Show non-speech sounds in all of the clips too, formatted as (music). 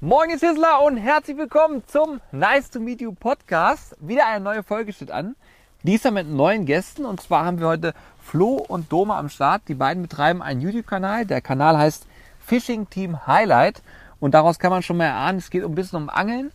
Moin, ihr Sizzler und herzlich willkommen zum Nice to Meet You Podcast. Wieder eine neue Folge steht an. Diesmal mit neuen Gästen und zwar haben wir heute Flo und Doma am Start. Die beiden betreiben einen YouTube-Kanal. Der Kanal heißt Fishing Team Highlight und daraus kann man schon mal erahnen, es geht ein bisschen um Angeln.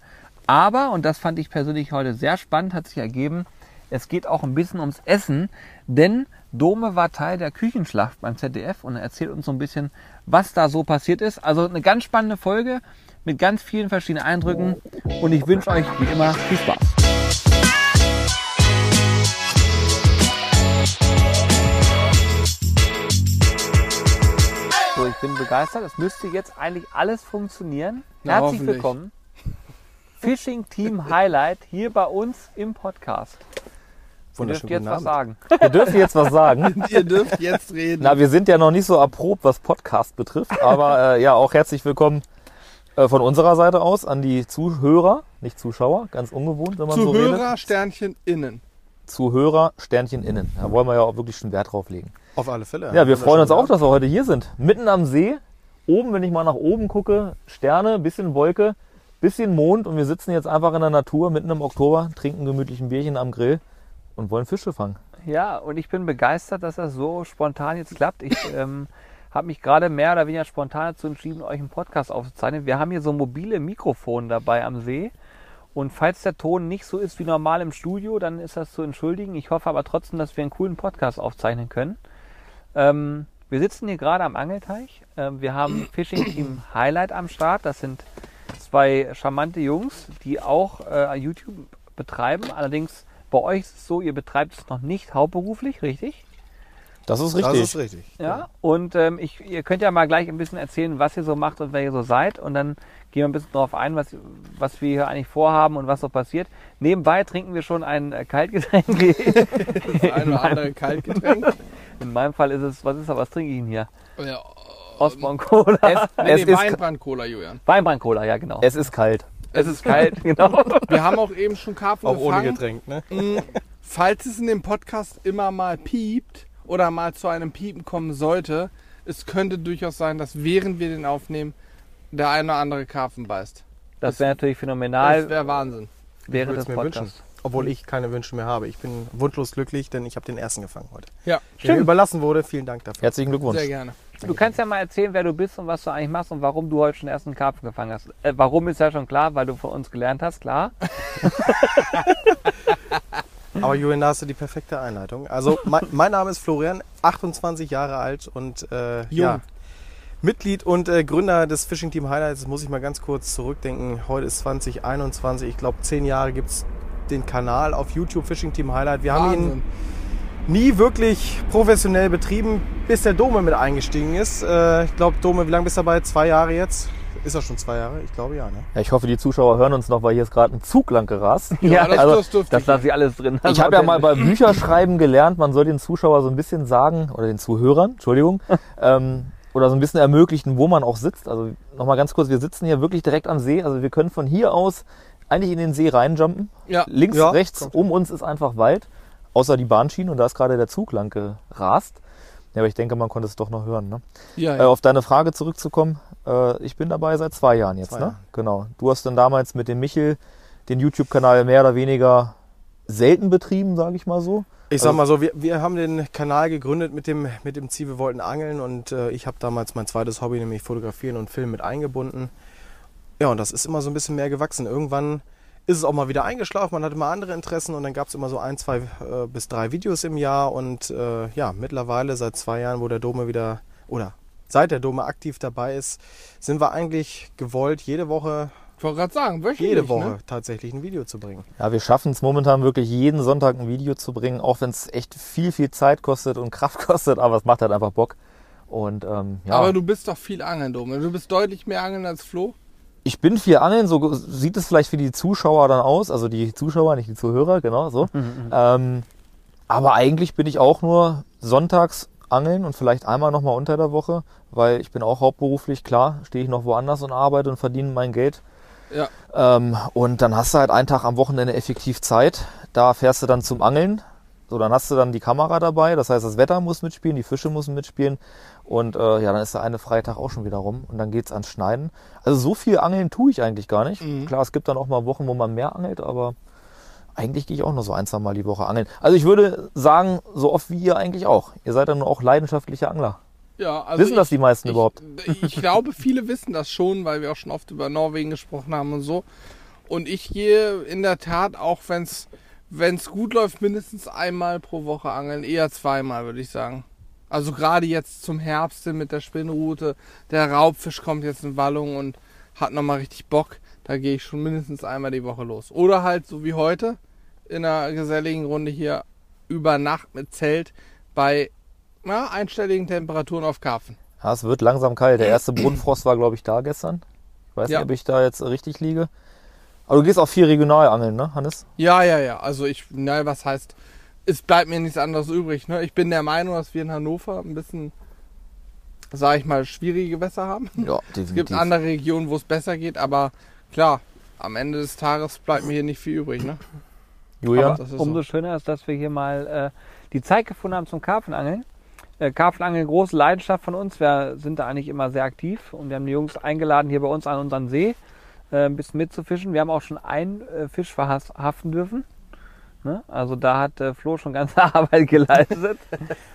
Aber, und das fand ich persönlich heute sehr spannend, hat sich ergeben, es geht auch ein bisschen ums Essen, denn Dome war Teil der Küchenschlacht beim ZDF und er erzählt uns so ein bisschen, was da so passiert ist. Also eine ganz spannende Folge mit ganz vielen verschiedenen Eindrücken und ich wünsche euch wie immer viel Spaß. So, ich bin begeistert. Es müsste jetzt eigentlich alles funktionieren. Na, Herzlich willkommen. Fishing Team Highlight hier bei uns im Podcast. Ihr (laughs) dürft jetzt was sagen. Wir dürfen jetzt was sagen. Ihr dürft jetzt reden. Na, wir sind ja noch nicht so erprobt, was Podcast betrifft, aber äh, ja, auch herzlich willkommen von unserer Seite aus an die Zuhörer, nicht Zuschauer, ganz ungewohnt, wenn man so redet. Zuhörer, Sternchen innen. Zuhörer, Sternchen innen. Da wollen wir ja auch wirklich schon Wert drauf legen. Auf alle Fälle. Ja, wir freuen uns auch, dass wir heute hier sind. Mitten am See, oben, wenn ich mal nach oben gucke, Sterne, bisschen Wolke, bisschen Mond und wir sitzen jetzt einfach in der Natur mitten im Oktober, trinken gemütlich ein Bierchen am Grill und wollen Fische fangen. Ja, und ich bin begeistert, dass das so spontan jetzt klappt. Ich (laughs) ähm, habe mich gerade mehr oder weniger spontan dazu entschieden, euch einen Podcast aufzuzeichnen. Wir haben hier so mobile Mikrofone dabei am See. Und falls der Ton nicht so ist wie normal im Studio, dann ist das zu entschuldigen. Ich hoffe aber trotzdem, dass wir einen coolen Podcast aufzeichnen können. Ähm, wir sitzen hier gerade am Angelteich. Ähm, wir haben Fishing Team Highlight am Start. Das sind zwei charmante Jungs, die auch äh, YouTube betreiben. Allerdings bei euch ist es so, ihr betreibt es noch nicht hauptberuflich, richtig? Das ist richtig. Das ist richtig. Ja. Und ähm, ich, ihr könnt ja mal gleich ein bisschen erzählen, was ihr so macht und wer ihr so seid. Und dann gehen wir ein bisschen darauf ein, was, was wir hier eigentlich vorhaben und was so passiert. Nebenbei trinken wir schon ein äh, Kaltgetränk. Das (laughs) (laughs) ein oder andere Kaltgetränk. In meinem Fall ist es, was ist da, was trinke ich denn hier? Ja, Osborn Cola. (laughs) nee, Es nee, ist- Weinbrand-Cola, Julian. Weinbrand Cola, ja genau. Es ist kalt. Es ist kalt, genau. Wir haben auch eben schon Karpfen Auch ohne gefangen. Getränk, ne? Mm, Falls es in dem Podcast immer mal piept oder mal zu einem Piepen kommen sollte, es könnte durchaus sein, dass während wir den aufnehmen, der eine oder andere Karpfen beißt. Das wäre natürlich Das phänomenal wäre Wahnsinn. während würd's des mir Podcasts. Obwohl ich keine Wünsche mehr habe. Ich bin wunschlos glücklich, denn ich habe den ersten gefangen heute. Ja, Der überlassen wurde. Vielen Dank dafür. Herzlichen Glückwunsch. sehr gerne. Du kannst ja mal erzählen, wer du bist und was du eigentlich machst und warum du heute schon den ersten Karpfen gefangen hast. Äh, warum ist ja schon klar, weil du von uns gelernt hast, klar. (laughs) Aber Julian, da hast du die perfekte Einleitung. Also mein, (laughs) mein Name ist Florian, 28 Jahre alt und äh, ja, Mitglied und äh, Gründer des Fishing Team Highlights. Das muss ich mal ganz kurz zurückdenken. Heute ist 2021. Ich glaube, zehn Jahre gibt es den Kanal auf YouTube Fishing Team Highlight. Wir haben ihn nie wirklich professionell betrieben, bis der Dome mit eingestiegen ist. Äh, ich glaube, Dome, wie lange bist du dabei? Zwei Jahre jetzt? Ist er schon zwei Jahre? Ich glaube ja. Ne? Ja, ich hoffe, die Zuschauer hören uns noch, weil hier ist gerade ein Zug lang gerast. (laughs) Ja, das, also, das dürfte Das ich. lasse ich alles drin. Ich habe ja mal bei (laughs) Bücherschreiben gelernt, man soll den Zuschauer so ein bisschen sagen, oder den Zuhörern, Entschuldigung, (laughs) ähm, oder so ein bisschen ermöglichen, wo man auch sitzt. Also nochmal ganz kurz, wir sitzen hier wirklich direkt am See. Also wir können von hier aus eigentlich in den See reinjumpen. Ja. Links, Ja, rechts, kommt. um uns ist einfach Wald, außer die Bahnschienen und da ist gerade der Zug lang gerast. Ja, aber ich denke, man konnte es doch noch hören. Ne? Ja, Äh, ja. auf deine Frage zurückzukommen, äh, ich bin dabei seit zwei Jahren jetzt. Zwei ne? Jahre. Genau. Du hast dann damals mit dem Michel den YouTube-Kanal mehr oder weniger selten betrieben, sage ich mal so. Ich sag mal so, wir, wir haben den Kanal gegründet mit dem, mit dem Ziel, wir wollten angeln und äh, ich habe damals mein zweites Hobby, nämlich Fotografieren und Filmen mit eingebunden. Ja, und das ist immer so ein bisschen mehr gewachsen. Irgendwann ist es auch mal wieder eingeschlafen, man hatte mal andere Interessen und dann gab es immer so ein, zwei äh, bis drei Videos im Jahr und äh, ja, mittlerweile seit zwei Jahren, wo der Dome wieder, oder seit der Dome aktiv dabei ist, sind wir eigentlich gewollt, jede Woche, Ich wollte gerade sagen, wöchentlich. jede Woche Ne? tatsächlich ein Video zu bringen. Ja, wir schaffen es momentan wirklich jeden Sonntag ein Video zu bringen, auch wenn es echt viel, viel Zeit kostet und Kraft (laughs) kostet, aber es macht halt einfach Bock. Und ähm, ja, Aber du bist doch viel angeln, Dome. Du bist deutlich mehr angeln als Flo. ich bin viel angeln, so sieht es vielleicht für die Zuschauer dann aus, also die Zuschauer, nicht die Zuhörer, genau so. Ähm, aber eigentlich bin ich auch nur sonntags angeln und vielleicht einmal nochmal unter der Woche, weil ich bin auch hauptberuflich, klar, stehe ich noch woanders und arbeite und verdiene mein Geld. Ja. Ähm, und dann hast du halt einen Tag am Wochenende effektiv Zeit. Da fährst du dann zum Angeln. So, dann hast du dann die Kamera dabei, das heißt, das Wetter muss mitspielen, die Fische müssen mitspielen. Und äh, ja, dann ist der eine Freitag auch schon wieder rum und dann geht's ans Schneiden. Also so viel Angeln tue ich eigentlich gar nicht. Mhm. Klar, es gibt dann auch mal Wochen, wo man mehr angelt, aber eigentlich gehe ich auch nur so ein, zwei Mal die Woche angeln. Also ich würde sagen, so oft wie ihr eigentlich auch. Ihr seid dann auch leidenschaftliche Angler. Ja, also Wissen das ich- die meisten ich, überhaupt? Ich glaube, viele (laughs) wissen das schon, weil wir auch schon oft über Norwegen gesprochen haben und so. Und ich gehe in der Tat, auch wenn es gut läuft, mindestens einmal pro Woche angeln. Eher zweimal, würde ich sagen. Also gerade jetzt zum Herbst mit der Spinnrute. Der Raubfisch kommt jetzt in Wallung und hat nochmal richtig Bock. Da gehe ich schon mindestens einmal die Woche los. Oder halt so wie heute in einer geselligen Runde hier über Nacht mit Zelt bei ja, einstelligen Temperaturen auf Karpfen. Ja, es wird langsam kalt. Der (clears throat) erste Brunnenfrost war, glaube ich, da gestern. Ich weiß Ja. nicht, ob ich da jetzt richtig liege. Aber du gehst auch viel regional angeln, ne, Hannes? Ja, ja, ja. Also ich, na, was heißt, es bleibt mir nichts anderes übrig. Ne? Ich bin der Meinung, dass wir in Hannover ein bisschen, sage ich mal, schwierige Gewässer haben. Ja, (laughs) Es gibt andere Regionen, wo es besser geht, aber klar, am Ende des Tages bleibt mir hier nicht viel übrig. Ne? Ist Umso so. schöner ist, dass wir hier mal äh, die Zeit gefunden haben zum Karpfenangeln. Äh, Karpfenangeln, große Leidenschaft von uns. Wir sind da eigentlich immer sehr aktiv und wir haben die Jungs eingeladen, hier bei uns an unseren See äh, ein bisschen mitzufischen. Wir haben auch schon einen äh, Fisch verhaften dürfen. Ne? Also da hat äh, Flo schon ganze (laughs) Arbeit geleistet.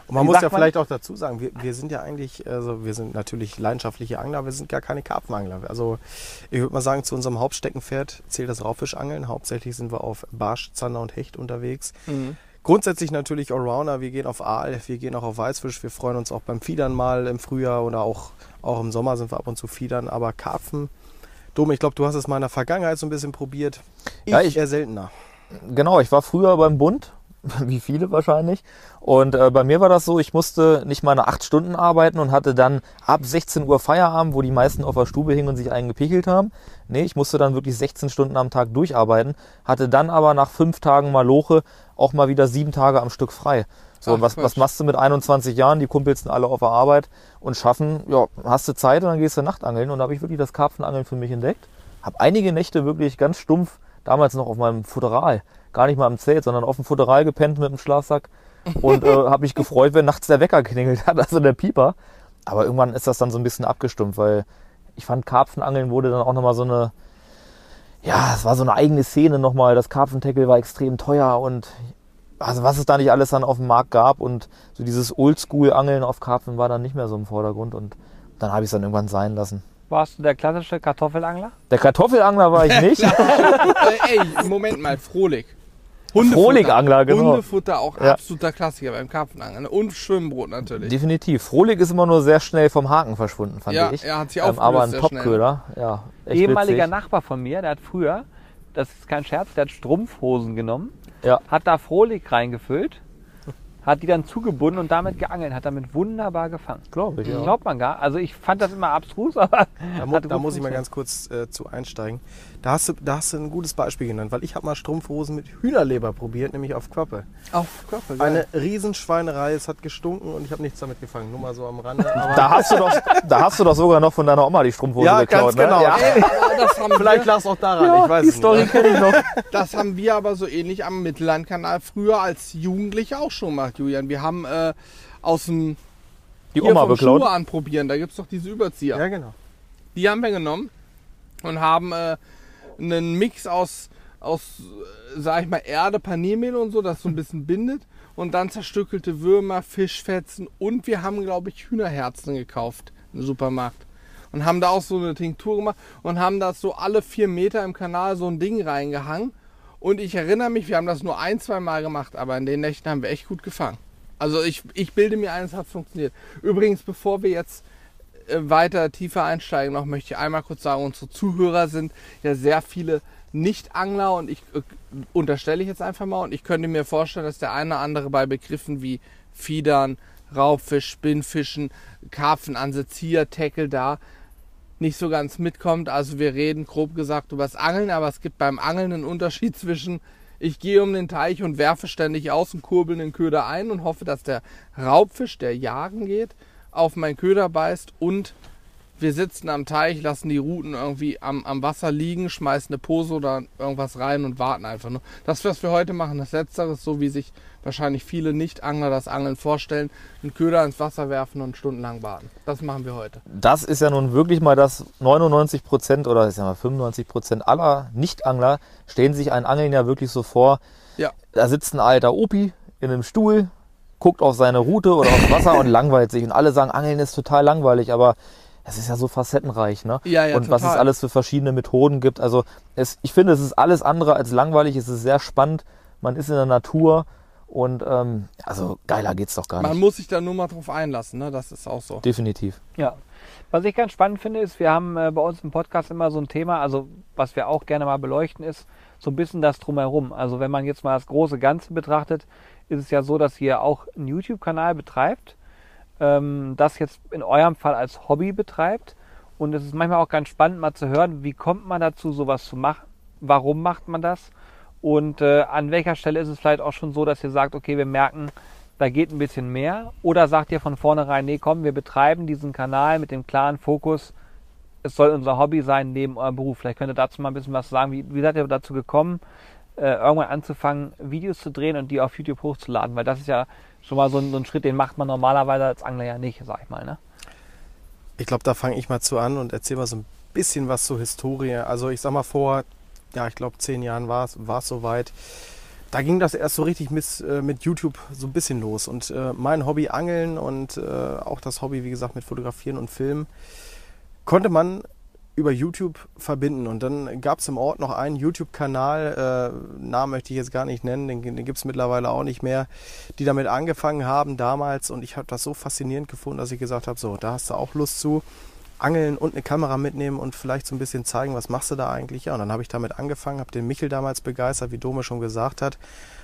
Und man Wie muss ja man? vielleicht auch dazu sagen, wir, wir sind ja eigentlich, also wir sind natürlich leidenschaftliche Angler, wir sind gar keine Karpfenangler. Also ich würde mal sagen, zu unserem Hauptsteckenpferd zählt das Raubfischangeln. Hauptsächlich sind wir auf Barsch, Zander und Hecht unterwegs. Mhm. Grundsätzlich natürlich Allrounder, wir gehen auf Aal, wir gehen auch auf Weißfisch, wir freuen uns auch beim Fiedern mal im Frühjahr oder auch, auch im Sommer sind wir ab und zu Fiedern, aber Karpfen, Dom, ich glaube, du hast es mal in der Vergangenheit so ein bisschen probiert. Ich, Ja, ich- eher seltener. Genau, ich war früher beim Bund, (laughs) wie viele wahrscheinlich. Und äh, bei mir war das so, ich musste nicht mal acht Stunden arbeiten und hatte dann ab 16 Uhr Feierabend, wo die meisten auf der Stube hingen und sich eingepickelt haben. Nee, ich musste dann wirklich 16 Stunden am Tag durcharbeiten, hatte dann aber nach fünf Tagen Maloche auch mal wieder sieben Tage am Stück frei. So, Ach, und was, Quatsch. was machst du mit 21 Jahren? Die Kumpels sind alle auf der Arbeit und schaffen, ja, hast du Zeit und dann gehst du Nachtangeln. Und da habe ich wirklich das Karpfenangeln für mich entdeckt. Habe einige Nächte wirklich ganz stumpf, damals noch auf meinem Futteral, gar nicht mal am Zelt, sondern auf dem Futteral gepennt mit dem Schlafsack und äh, habe mich gefreut, wenn nachts der Wecker klingelt hat, (laughs) also der Pieper. Aber irgendwann ist das dann so ein bisschen abgestumpft, weil ich fand, Karpfenangeln wurde dann auch nochmal so eine, ja, es war so eine eigene Szene nochmal. Das Karpfenteckel war extrem teuer und also was es da nicht alles dann auf dem Markt gab und so dieses Oldschool-Angeln auf Karpfen war dann nicht mehr so im Vordergrund und dann habe ich es dann irgendwann sein lassen. Warst du der klassische Kartoffelangler? Der Kartoffelangler war ich nicht. (laughs) äh, ey, Moment mal, Frohlig. Frohligangler, genau. Hundefutter auch Ja. absoluter Klassiker beim Karpfenangeln. Und Schwimmbrot natürlich. Definitiv. Frohlig ist immer nur sehr schnell vom Haken verschwunden, fand Ja, ich. er hat sich ähm, aber ein aufgelöst sehr schnell. Topköder, ja. Echt Ehemaliger witzig. Nachbar von mir, der hat früher, das ist kein Scherz, der hat Strumpfhosen genommen, Ja. hat da Frohlig reingefüllt, hat die dann zugebunden und damit geangelt, hat damit wunderbar gefangen. Glaube ich, ja. Glaubt man gar. Also ich fand das immer abstrus, (laughs) aber Da, mu da muss ich mal ganz kurz äh, zu einsteigen. Da hast, du, da hast du ein gutes Beispiel genannt, weil ich habe mal Strumpfhosen mit Hühnerleber probiert, nämlich auf Quappe. Auf Körper, geil. Eine Riesenschweinerei, es hat gestunken und ich habe nichts damit gefangen, nur mal so am Rande. (laughs) Aber Da hast, du doch, da hast du doch sogar noch von deiner Oma die Strumpfhose Ja, geklaut, ganz genau. ne? Ja. Vielleicht wir, lag es auch daran, Ja, ich weiß die es Story kenne ich noch. (laughs) das haben wir aber so ähnlich am Mittellandkanal früher als Jugendliche auch schon gemacht, Julian. Wir haben äh, aus dem Die Oma vom beklaut. Schuhe anprobieren, da gibt es doch diese Überzieher. Ja, genau. Die haben wir genommen und haben äh, einen Mix aus, aus äh, sag ich mal, Erde, Paniermehl und so, das so ein bisschen bindet. Und dann zerstückelte Würmer, Fischfetzen und wir haben, glaube ich, Hühnerherzen gekauft im Supermarkt. Und haben da auch so eine Tinktur gemacht und haben das so alle vier Meter im Kanal so ein Ding reingehangen. Und ich erinnere mich, wir haben das nur ein, zwei Mal gemacht, aber in den Nächten haben wir echt gut gefangen. Also ich, ich bilde mir ein, es hat funktioniert. Übrigens, bevor wir jetzt weiter tiefer einsteigen noch, möchte ich einmal kurz sagen, unsere Zuhörer sind ja sehr viele Nicht-Angler und ich äh, unterstelle ich jetzt einfach mal und ich könnte mir vorstellen, dass der eine oder andere bei Begriffen wie Fiedern, Raubfisch, Spinnfischen, Karpfenansatz hier, Tackle da nicht so ganz mitkommt. Also wir reden grob gesagt über das Angeln, aber es gibt beim Angeln einen Unterschied (laughs) zwischen ich gehe um den Teich und werfe ständig aus und kurbel den Köder ein und hoffe, dass der Raubfisch, der jagen geht, auf meinen Köder beißt und wir sitzen am Teich, lassen die Routen irgendwie am, am Wasser liegen, schmeißen eine Pose oder irgendwas rein und warten einfach nur. Das, was wir heute machen, das Letztere ist so, wie sich wahrscheinlich viele Nicht-Angler das Angeln vorstellen. Einen Köder ins Wasser werfen und stundenlang warten. Das machen wir heute. Das ist ja nun wirklich mal das 99 Prozent oder ich sag mal 95 Prozent aller Nicht-Angler stellen sich ein Angeln ja wirklich so vor. Ja. Da sitzt ein alter Opi in einem Stuhl, guckt auf seine Route oder aufs Wasser und langweilt sich. Und alle sagen, Angeln ist total langweilig, aber es ist ja so facettenreich, ne? Ja, ja, und was es total. alles für verschiedene Methoden gibt. Also es, ich finde, es ist alles andere als langweilig. Es ist sehr spannend. Man ist in der Natur und ähm, also geiler geht's doch gar Man nicht. muss sich da nur mal drauf einlassen, ne? Das ist auch so. Definitiv. Ja. Was ich ganz spannend finde, ist, wir haben äh, bei uns im Podcast immer so ein Thema, also was wir auch gerne mal beleuchten, ist so ein bisschen das drumherum. Also wenn man jetzt mal das große Ganze betrachtet, ist es ja so, dass ihr auch einen YouTube-Kanal betreibt, ähm, das jetzt in eurem Fall als Hobby betreibt. Und es ist manchmal auch ganz spannend mal zu hören, wie kommt man dazu, sowas zu machen? Warum macht man das? Und äh, an welcher Stelle ist es vielleicht auch schon so, dass ihr sagt, okay, wir merken, da geht ein bisschen mehr? Oder sagt ihr von vornherein, nee, komm, wir betreiben diesen Kanal mit dem klaren Fokus, es soll unser Hobby sein neben eurem Beruf. Vielleicht könnt ihr dazu mal ein bisschen was sagen. Wie, wie seid ihr dazu gekommen, äh, irgendwann anzufangen, Videos zu drehen und die auf YouTube hochzuladen? Weil das ist ja schon mal so ein, so ein Schritt, den macht man normalerweise als Angler ja nicht, sag ich mal. Ne? Ich glaube, da fange ich mal zu an und erzähle mal so ein bisschen was zur Historie. Also ich sag mal vor, ja, ich glaube zehn Jahren war es soweit. Da ging das erst so richtig mit, äh, mit YouTube so ein bisschen los. Und äh, mein Hobby Angeln und äh, auch das Hobby, wie gesagt, mit Fotografieren und Filmen, konnte man über YouTube verbinden. Und dann gab es im Ort noch einen YouTube-Kanal, äh, Namen möchte ich jetzt gar nicht nennen, den, den gibt es mittlerweile auch nicht mehr, die damit angefangen haben damals. Und ich habe das so faszinierend gefunden, dass ich gesagt habe, so, da hast du auch Lust zu. Angeln und eine Kamera mitnehmen und vielleicht so ein bisschen zeigen, was machst du da eigentlich? Ja, und dann habe ich damit angefangen, habe den Michel damals begeistert, wie Dome schon gesagt hat.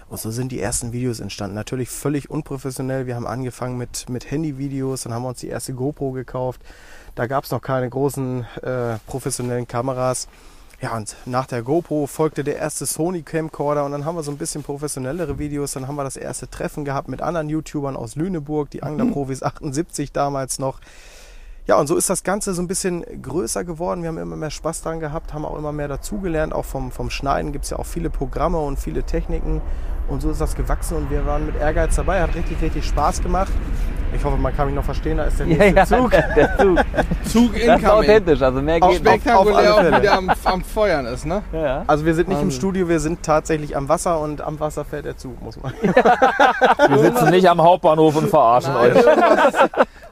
Und so sind die ersten Videos entstanden. Natürlich völlig unprofessionell. Wir haben angefangen mit, mit Handyvideos, dann haben wir uns die erste GoPro gekauft. Da gab es noch keine großen äh, professionellen Kameras. Ja, und nach der GoPro folgte der erste Sony Camcorder und dann haben wir so ein bisschen professionellere Videos. Dann haben wir das erste Treffen gehabt mit anderen YouTubern aus Lüneburg, die Anglerprofis (laughs) 78 damals noch. Ja, und so ist das Ganze so ein bisschen größer geworden. Wir haben immer mehr Spaß dran gehabt, haben auch immer mehr dazugelernt. Auch vom, vom Schneiden gibt es ja auch viele Programme und viele Techniken. Und so ist das gewachsen und wir waren mit Ehrgeiz dabei. Hat richtig, richtig Spaß gemacht. Ich hoffe, man kann mich noch verstehen. Da ist der (laughs) nächste Zug. (laughs) der Zug. Zug Das ist authentisch, also mehr Auf geht nicht. Spektakulär alle auch Fälle. wieder am, am Feuern ist, ne? Ja, ja. Also wir sind nicht im Wahnsinn. Studio, wir sind tatsächlich am Wasser und am Wasser fährt der Zug, muss man. (laughs) Wir sitzen nicht am Hauptbahnhof und verarschen Nein, euch.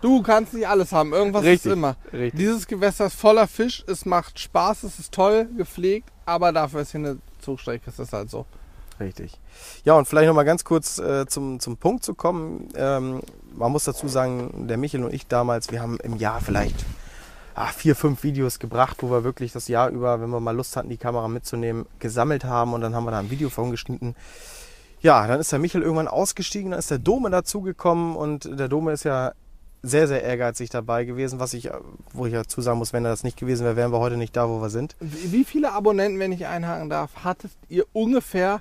du kannst nicht alles haben. Irgendwas Richtig, ist immer. richtig. Dieses Gewässer ist voller Fisch. Es macht Spaß, es ist toll gepflegt, aber dafür ist hier eine Zugstrecke. Das ist halt so. Richtig. Ja, und vielleicht noch mal ganz kurz äh, zum, zum Punkt zu kommen. Ähm, man muss dazu sagen, der Michel und ich damals, wir haben im Jahr vielleicht ah, vier, fünf Videos gebracht, wo wir wirklich das Jahr über, wenn wir mal Lust hatten, die Kamera mitzunehmen, gesammelt haben und dann haben wir da ein Video von geschnitten. Ja, dann ist der Michel irgendwann ausgestiegen, dann ist der Dome dazugekommen und der Dome ist ja sehr, sehr ehrgeizig dabei gewesen, was ich, äh, wo ich dazu sagen muss, wenn er das nicht gewesen wäre, wären wir heute nicht da, wo wir sind. Wie viele Abonnenten, wenn ich einhaken darf, hattet ihr ungefähr,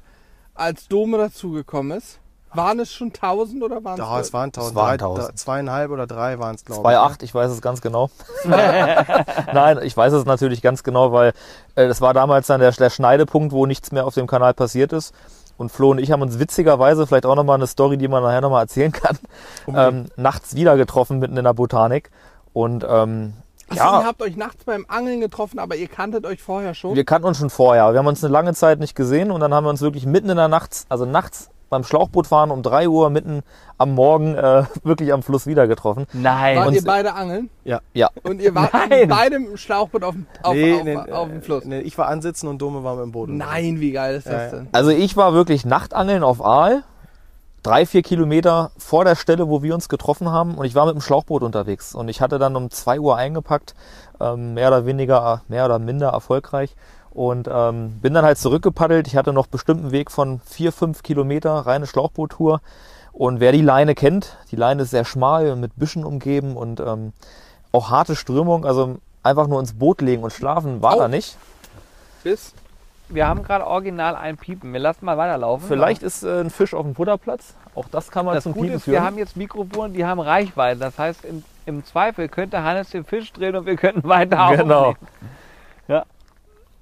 als Dome dazugekommen ist? Waren es schon 1000 oder waren Ja, es es waren 1000, waren drei- 1000. zweieinhalb oder drei waren es, glaube ich. 2,8, ich weiß es ganz genau. (laughs) (laughs) Nein, ich weiß es natürlich ganz genau, weil äh, das war damals dann der, der Schneidepunkt, wo nichts mehr auf dem Kanal passiert ist. Und Flo und ich haben uns witzigerweise, vielleicht auch nochmal eine Story, die man nachher nochmal erzählen kann, ähm, nachts wieder getroffen mitten in der Botanik. Und ähm, Achso, ja, ihr habt euch nachts beim Angeln getroffen, aber ihr kanntet euch vorher schon? wir kannten uns schon vorher. Wir haben uns eine lange Zeit nicht gesehen und dann haben wir uns wirklich mitten in der Nacht, also nachts beim Schlauchbootfahren um 3 Uhr mitten am Morgen äh, (laughs) wirklich am Fluss wieder getroffen. Nein. Wart Und- ihr beide angeln? Ja. Ja, Und ihr wart Nein. beide im Schlauchboot auf dem, auf, nee, auf, nee, auf dem äh, Fluss? Nee, ich war ansitzen und Dome war mit dem Boden. Nein, wie geil ist das Ja, ja. denn? Also ich war wirklich Nachtangeln auf Aal, drei, vier Kilometer vor der Stelle, wo wir uns getroffen haben und ich war mit dem Schlauchboot unterwegs und ich hatte dann um zwei Uhr eingepackt, ähm, mehr oder weniger, mehr oder minder erfolgreich und ähm, bin dann halt zurückgepaddelt. Ich hatte noch bestimmt einen Weg von vier, fünf Kilometer, reine Schlauchboottour und wer die Leine kennt, die Leine ist sehr schmal und mit Büschen umgeben und ähm, auch harte Strömung, also einfach nur ins Boot legen und schlafen war Au. da nicht. Bis? Wir haben gerade original ein Piepen. Wir lassen mal weiterlaufen. Vielleicht ist äh, ein Fisch auf dem Futterplatz. Auch das kann man Das zum Gute Piepen ist, führen. wir haben jetzt Mikrofone, die haben Reichweite. Das heißt, in im Zweifel könnte Hannes den Fisch drehen und wir könnten weiter Genau. aufnehmen. Ja.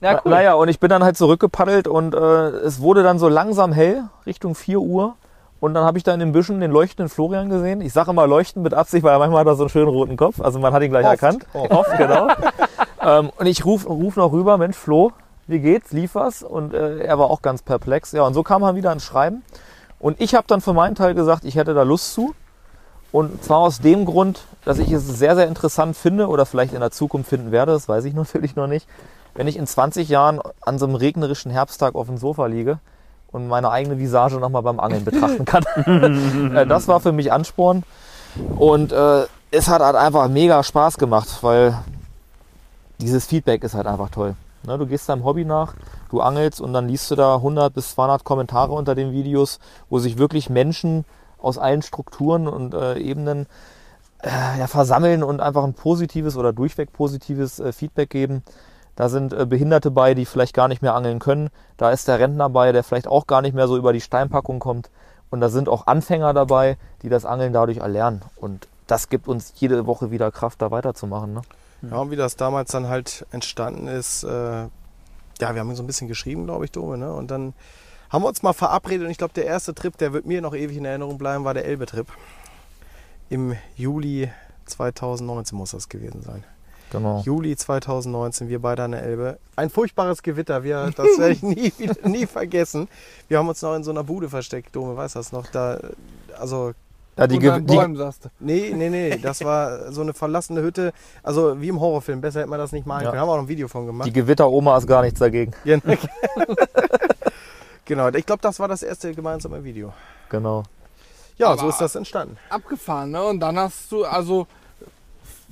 Ja, cool. Naja, und ich bin dann halt zurückgepaddelt und äh, es wurde dann so langsam hell, Richtung 4 Uhr. Und dann habe ich da in den Büschen den leuchtenden Florian gesehen. Ich sage immer leuchten mit Absicht, weil manchmal hat er so einen schönen roten Kopf. Also man hat ihn gleich Oft. erkannt. Oft. Oft, genau. (laughs) ähm, und ich ruf, ruf noch rüber, Mensch, Flo, wie geht's? Lief was? Und äh, er war auch ganz perplex. Ja, und so kam er wieder ins Schreiben. Und ich habe dann für meinen Teil gesagt, ich hätte da Lust zu. Und zwar aus dem Grund, dass ich es sehr, sehr interessant finde oder vielleicht in der Zukunft finden werde, das weiß ich (laughs) natürlich noch nicht, wenn ich in 20 Jahren an so einem regnerischen Herbsttag auf dem Sofa liege und meine eigene Visage nochmal beim Angeln betrachten kann. (laughs) Äh, das war für mich Ansporn. Und äh, es hat halt einfach mega Spaß gemacht, weil dieses Feedback ist halt einfach toll. Ne, du gehst deinem Hobby nach, du angelst und dann liest du da 100 bis 200 Kommentare unter den Videos, wo sich wirklich Menschen aus allen Strukturen und äh, Ebenen äh, ja, versammeln und einfach ein positives oder durchweg positives äh, Feedback geben. Da sind äh, Behinderte bei, die vielleicht gar nicht mehr angeln können. Da ist der Rentner bei, der vielleicht auch gar nicht mehr so über die Steinpackung kommt. Und da sind auch Anfänger dabei, die das Angeln dadurch erlernen. Und das gibt uns jede Woche wieder Kraft, da weiterzumachen. Ne? Ja, und wie das damals dann halt entstanden ist, äh, ja, wir haben so ein bisschen geschrieben, glaube ich, Dome, ne? Und dann haben wir uns mal verabredet und ich glaube, der erste Trip, der wird mir noch ewig in Erinnerung bleiben, war der Elbe-Trip. Im Juli 2019 muss das gewesen sein. Genau. Juli 2019, wir beide an der Elbe. Ein furchtbares Gewitter, wir, das werde ich nie, wieder- nie vergessen. Wir haben uns noch in so einer Bude versteckt, Dome, weißt du das noch? Da, also Ja, die, Unter Bäumen, sagst du. Nee, nee, nee, das war so eine verlassene Hütte, also wie im Horrorfilm, besser hätte man das nicht malen Ja. können. Haben wir auch noch ein Video von gemacht. die Gewitteroma ist gar nichts dagegen. (laughs) genau, ich glaube, das war das erste gemeinsame Video. Genau. Ja, Aber- so ist das entstanden. Abgefahren, ne? Und dann hast du, also,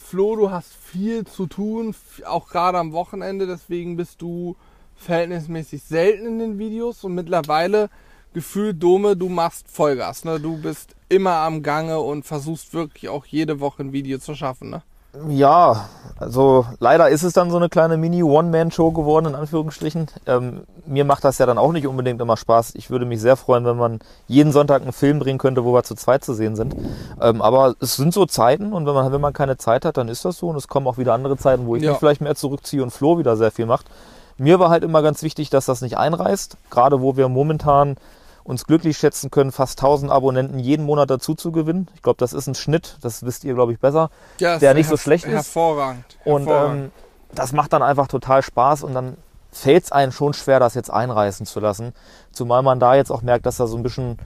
Flo, du hast viel zu tun, auch gerade am Wochenende, deswegen bist du verhältnismäßig selten in den Videos und mittlerweile gefühlt Dome, du machst Vollgas, ne? Du bist immer am Gange und versuchst wirklich auch jede Woche ein Video zu schaffen, ne? Ja, also leider ist es dann so eine kleine Mini-One-Man-Show geworden, in Anführungsstrichen. Ähm, mir macht das ja dann auch nicht unbedingt immer Spaß. Ich würde mich sehr freuen, wenn man jeden Sonntag einen Film bringen könnte, wo wir zu zweit zu sehen sind. Ähm, aber es sind so Zeiten und wenn man, wenn man keine Zeit hat, dann ist das so. Und es kommen auch wieder andere Zeiten, wo ich Ja. mich vielleicht mehr zurückziehe und Flo wieder sehr viel macht. Mir war halt immer ganz wichtig, dass das nicht einreißt. Gerade wo wir momentan uns glücklich schätzen können, fast 1000 Abonnenten jeden Monat dazu zu gewinnen. Ich glaube, das ist ein Schnitt, das wisst ihr, glaube ich, besser. Ja, Der ist nicht so schlecht ist. Hervorragend. Und hervorragend. ähm, das macht dann einfach total Spaß und dann fällt es einem schon schwer, das jetzt einreißen zu lassen. Zumal man da jetzt auch merkt, dass da so ein bisschen,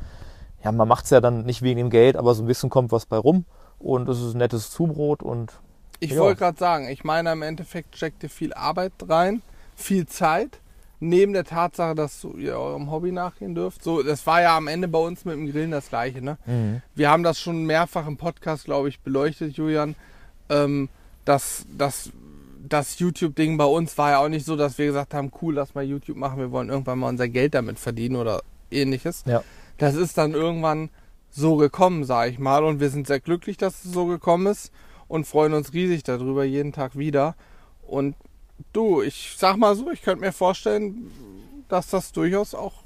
ja, man macht es ja dann nicht wegen dem Geld, aber so ein bisschen kommt was bei rum und es ist ein nettes Zubrot und Ich Ja. wollte gerade sagen, ich meine, im Endeffekt steckte viel Arbeit rein, viel Zeit, neben der Tatsache, dass ihr eurem Hobby nachgehen dürft. So, das war ja am Ende bei uns mit dem Grillen das Gleiche. Ne? Wir haben das schon mehrfach im Podcast, glaube ich, beleuchtet, Julian. Ähm, dass das, das YouTube-Ding bei uns war ja auch nicht so, dass wir gesagt haben, cool, lass mal YouTube machen, wir wollen irgendwann mal unser Geld damit verdienen oder ähnliches. Ja. Das ist dann irgendwann so gekommen, sage ich mal. Und wir sind sehr glücklich, dass es so gekommen ist und freuen uns riesig darüber jeden Tag wieder. Und du, ich sag mal so, ich könnte mir vorstellen, dass das durchaus auch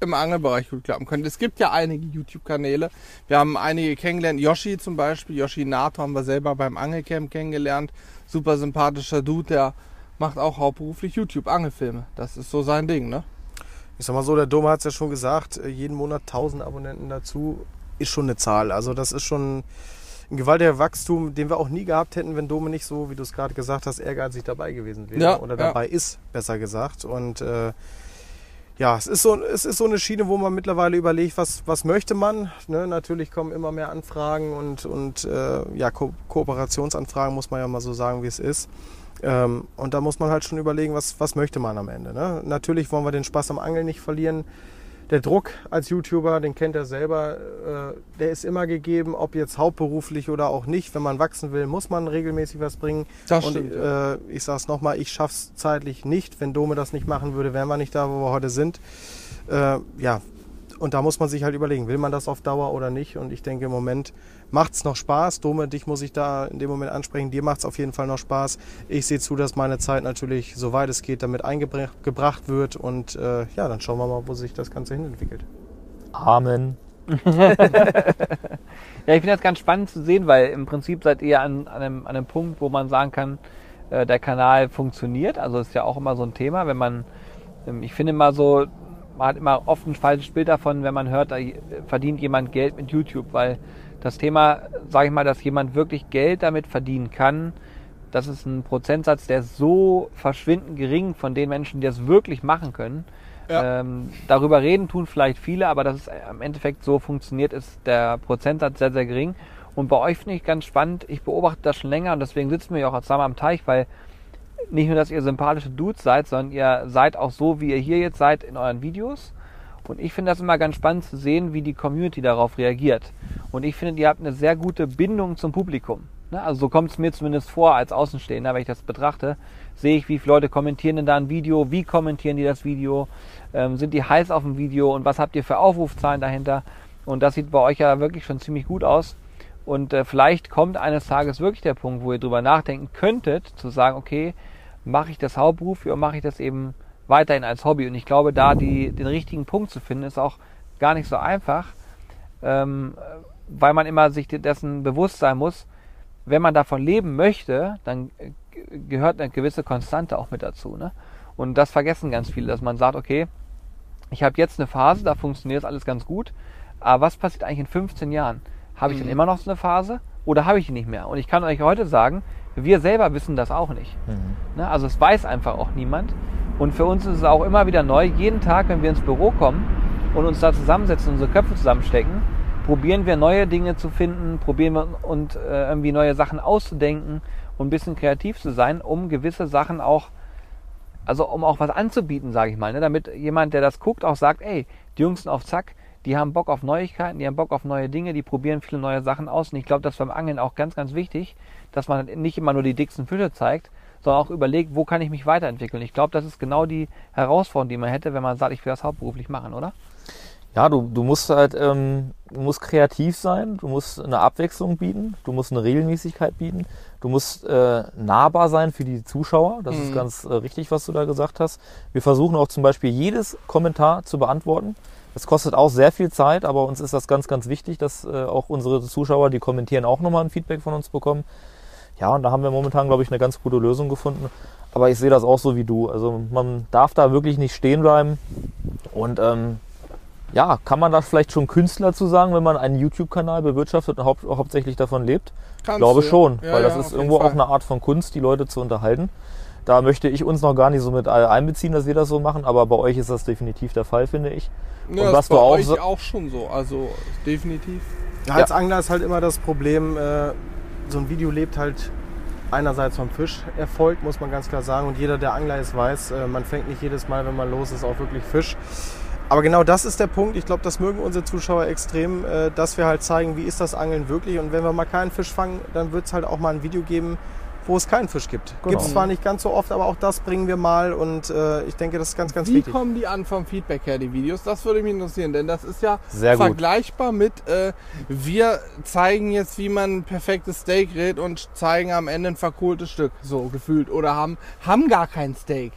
im Angelbereich gut klappen könnte. Es gibt ja einige YouTube-Kanäle. Wir haben einige kennengelernt. Yoshi zum Beispiel, Yoshi Nato haben wir selber beim Angelcamp kennengelernt. Super sympathischer Dude, der macht auch hauptberuflich YouTube-Angelfilme. Das ist so sein Ding, ne? Ich sag mal so, der Dome hat es ja schon gesagt, jeden Monat 1000 Abonnenten dazu ist schon eine Zahl. Also das ist schon ein gewaltiger Wachstum, den wir auch nie gehabt hätten, wenn Dome nicht so, wie du es gerade gesagt hast, ehrgeizig dabei gewesen wäre. Ja, oder ja. dabei ist, besser gesagt. Und äh, ja, es ist, so, es ist so eine Schiene, wo man mittlerweile überlegt, was, was möchte man. Ne? Natürlich kommen immer mehr Anfragen und, und äh, ja, Ko Kooperationsanfragen, muss man ja mal so sagen, wie es ist. Ähm, und da muss man halt schon überlegen, was, was möchte man am Ende. Ne? Natürlich wollen wir den Spaß am Angeln nicht verlieren. Der Druck als YouTuber, den kennt er selber, äh, der ist immer gegeben, ob jetzt hauptberuflich oder auch nicht. Wenn man wachsen will, muss man regelmäßig was bringen. Das und stimmt, äh, ich sage es nochmal, ich schaff's zeitlich nicht. Wenn Dome das nicht machen würde, wären wir nicht da, wo wir heute sind. Äh, ja, und da muss man sich halt überlegen, will man das auf Dauer oder nicht? Und ich denke, im Moment macht's noch Spaß. Dome, dich muss ich da in dem Moment ansprechen. Dir macht's auf jeden Fall noch Spaß. Ich sehe zu, dass meine Zeit natürlich, soweit es geht, damit eingebracht wird. Und äh, ja, dann schauen wir mal, wo sich das Ganze hin entwickelt. Amen. (laughs) Ja, ich finde das ganz spannend zu sehen, weil im Prinzip seid ihr an, an, einem, an einem Punkt, wo man sagen kann, äh, der Kanal funktioniert. Also ist ja auch immer so ein Thema, wenn man, ähm, ich finde immer so, man hat immer oft ein falsches Bild davon, wenn man hört, da verdient jemand Geld mit YouTube, weil das Thema, sage ich mal, dass jemand wirklich Geld damit verdienen kann, das ist ein Prozentsatz, der ist so verschwindend gering von den Menschen, die das wirklich machen können. Ja. Ähm, darüber reden tun vielleicht viele, aber dass es im Endeffekt so funktioniert, ist der Prozentsatz sehr, sehr gering. Und bei euch finde ich ganz spannend, ich beobachte das schon länger und deswegen sitzen wir ja auch zusammen am Teich, weil nicht nur, dass ihr sympathische Dudes seid, sondern ihr seid auch so, wie ihr hier jetzt seid in euren Videos. Und ich finde das immer ganz spannend zu sehen, wie die Community darauf reagiert. Und ich finde, ihr habt eine sehr gute Bindung zum Publikum. Ne? Also so kommt es mir zumindest vor als Außenstehender, wenn ich das betrachte, sehe ich, wie viele Leute kommentieren denn da ein Video, wie kommentieren die das Video, ähm, sind die heiß auf dem Video und was habt ihr für Aufrufzahlen dahinter? Und das sieht bei euch ja wirklich schon ziemlich gut aus. Und äh, vielleicht kommt eines Tages wirklich der Punkt, wo ihr drüber nachdenken könntet, zu sagen, okay, mache ich das hauptberuflich oder mache ich das eben weiterhin als Hobby? Und ich glaube, da die, den richtigen Punkt zu finden, ist auch gar nicht so einfach, ähm, weil man immer sich dessen bewusst sein muss, wenn man davon leben möchte, dann äh, gehört eine gewisse Konstante auch mit dazu. Ne? Und das vergessen ganz viele, dass man sagt, okay, ich habe jetzt eine Phase, da funktioniert alles ganz gut, aber was passiert eigentlich in 15 Jahren? Habe ich Mhm. dann immer noch so eine Phase oder habe ich die nicht mehr? Und ich kann euch heute sagen, wir selber wissen das auch nicht. Ne? Also es weiß einfach auch niemand. Und für uns ist es auch immer wieder neu, jeden Tag, wenn wir ins Büro kommen und uns da zusammensetzen, unsere Köpfe zusammenstecken, probieren wir neue Dinge zu finden, probieren wir und äh, irgendwie neue Sachen auszudenken und ein bisschen kreativ zu sein, um gewisse Sachen auch, also um auch was anzubieten, sage ich mal, ne? damit jemand, der das guckt, auch sagt, ey, die Jungs sind auf Zack, die haben Bock auf Neuigkeiten, die haben Bock auf neue Dinge, die probieren viele neue Sachen aus. Und ich glaube, das ist beim Angeln auch ganz, ganz wichtig, dass man nicht immer nur die dicksten Fische zeigt, sondern auch überlegt, wo kann ich mich weiterentwickeln. Ich glaube, das ist genau die Herausforderung, die man hätte, wenn man sagt, ich will das hauptberuflich machen, oder? Ja, du, du musst halt, ähm, du musst kreativ sein, du musst eine Abwechslung bieten, du musst eine Regelmäßigkeit bieten, du musst äh, nahbar sein für die Zuschauer. Das ist Mhm. ganz äh, richtig, was du da gesagt hast. Wir versuchen auch zum Beispiel jedes Kommentar zu beantworten. Das kostet auch sehr viel Zeit, aber uns ist das ganz, ganz wichtig, dass äh, auch unsere Zuschauer, die kommentieren, auch nochmal ein Feedback von uns bekommen. Ja, und da haben wir momentan, glaube ich, eine ganz gute Lösung gefunden. Aber ich sehe das auch so wie du. Also man darf da wirklich nicht stehen bleiben. Und ähm, ja, kann man da vielleicht schon Künstler zu sagen, wenn man einen YouTube-Kanal bewirtschaftet und haupt, hauptsächlich davon lebt? Kannst Ich glaube du, schon, Ja, weil das ja, ist irgendwo Fall. auch eine Art von Kunst, die Leute zu unterhalten. Da möchte ich uns noch gar nicht so mit einbeziehen, dass wir das so machen, aber bei euch ist das definitiv der Fall, finde ich. Ja, Und das was bei du auch euch so- auch schon so. Also definitiv. Ja, als Angler ist halt immer das Problem, äh, so ein Video lebt halt einerseits vom Fischerfolg, muss man ganz klar sagen. Und jeder, der Angler ist, weiß, äh, man fängt nicht jedes Mal, wenn man los ist, auch wirklich Fisch. Aber genau das ist der Punkt. Ich glaube, das mögen unsere Zuschauer extrem, äh, dass wir halt zeigen, wie ist das Angeln wirklich. Und wenn wir mal keinen Fisch fangen, dann wird es halt auch mal ein Video geben, wo es keinen Fisch gibt. Genau. Gibt es zwar nicht ganz so oft, aber auch das bringen wir mal. Und äh, ich denke, das ist ganz, ganz Wie wichtig. kommen die an vom Feedback her, die Videos? Das würde mich interessieren, denn das ist ja Sehr gut. vergleichbar mit, äh, wir zeigen jetzt, wie man ein perfektes Steak grillt und zeigen am Ende ein verkohltes Stück, so gefühlt. Oder haben, haben gar kein Steak.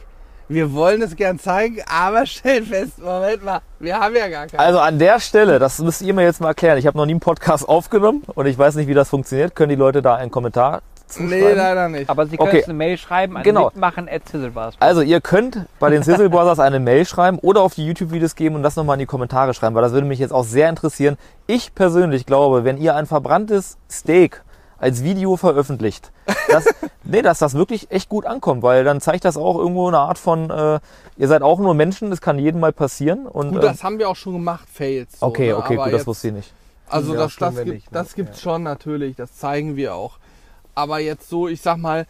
Wir wollen es gern zeigen, aber (laughs) stellen fest, Moment mal, wir haben ja gar kein. Also an der Stelle, das müsst ihr mir jetzt mal erklären. Ich habe noch nie einen Podcast aufgenommen und ich weiß nicht, wie das funktioniert. Können die Leute da einen Kommentar zuschreiben? nee, leider nicht. Aber Sie können Okay. uns eine Mail schreiben an Genau. mitmachen.zizzlebars. Also ihr könnt bei den Sizzle Brothers eine Mail schreiben oder auf die YouTube-Videos geben und das nochmal in die Kommentare schreiben, weil das würde mich jetzt auch sehr interessieren. Ich persönlich glaube, wenn ihr ein verbranntes Steak als Video veröffentlicht, dass, (laughs) nee, dass das wirklich echt gut ankommt, weil dann zeigt das auch irgendwo eine Art von, äh, ihr seid auch nur Menschen, das kann jedem mal passieren. Und, Gut, ähm, das haben wir auch schon gemacht, Fails. So, okay, ne? okay, gut, das wusste ich nicht. Also Ja, das, das, gibt, nicht, ne? das gibt's Ja. schon natürlich, das zeigen wir auch. Aber jetzt so, ich sag mal,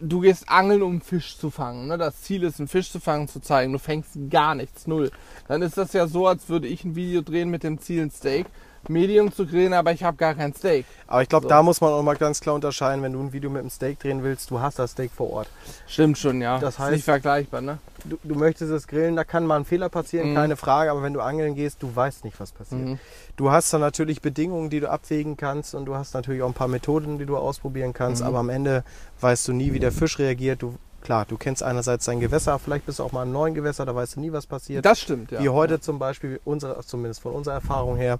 du gehst angeln, um Fisch zu fangen. Ne? Das Ziel ist, einen Fisch zu fangen, zu zeigen. Du fängst gar nichts, null. Dann ist das ja so, als würde ich ein Video drehen mit dem Ziel, ein Steak, Medium zu grillen, aber ich habe gar kein Steak. Aber ich glaube, So. da muss man auch mal ganz klar unterscheiden, wenn du ein Video mit einem Steak drehen willst, du hast das Steak vor Ort. Stimmt schon, ja. Das ist heißt- nicht vergleichbar, ne? Du, du möchtest es grillen, da kann mal ein Fehler passieren, Mhm. keine Frage, aber wenn du angeln gehst, du weißt nicht, was passiert. Mhm. Du hast dann natürlich Bedingungen, die du abwägen kannst und du hast natürlich auch ein paar Methoden, die du ausprobieren kannst, Mhm. aber am Ende weißt du nie, wie der Fisch reagiert. Du klar, du kennst einerseits dein Gewässer, vielleicht bist du auch mal im neuen Gewässer, da weißt du nie, was passiert. Das stimmt, ja. Wie heute zum Beispiel, unsere, zumindest von unserer Erfahrung her.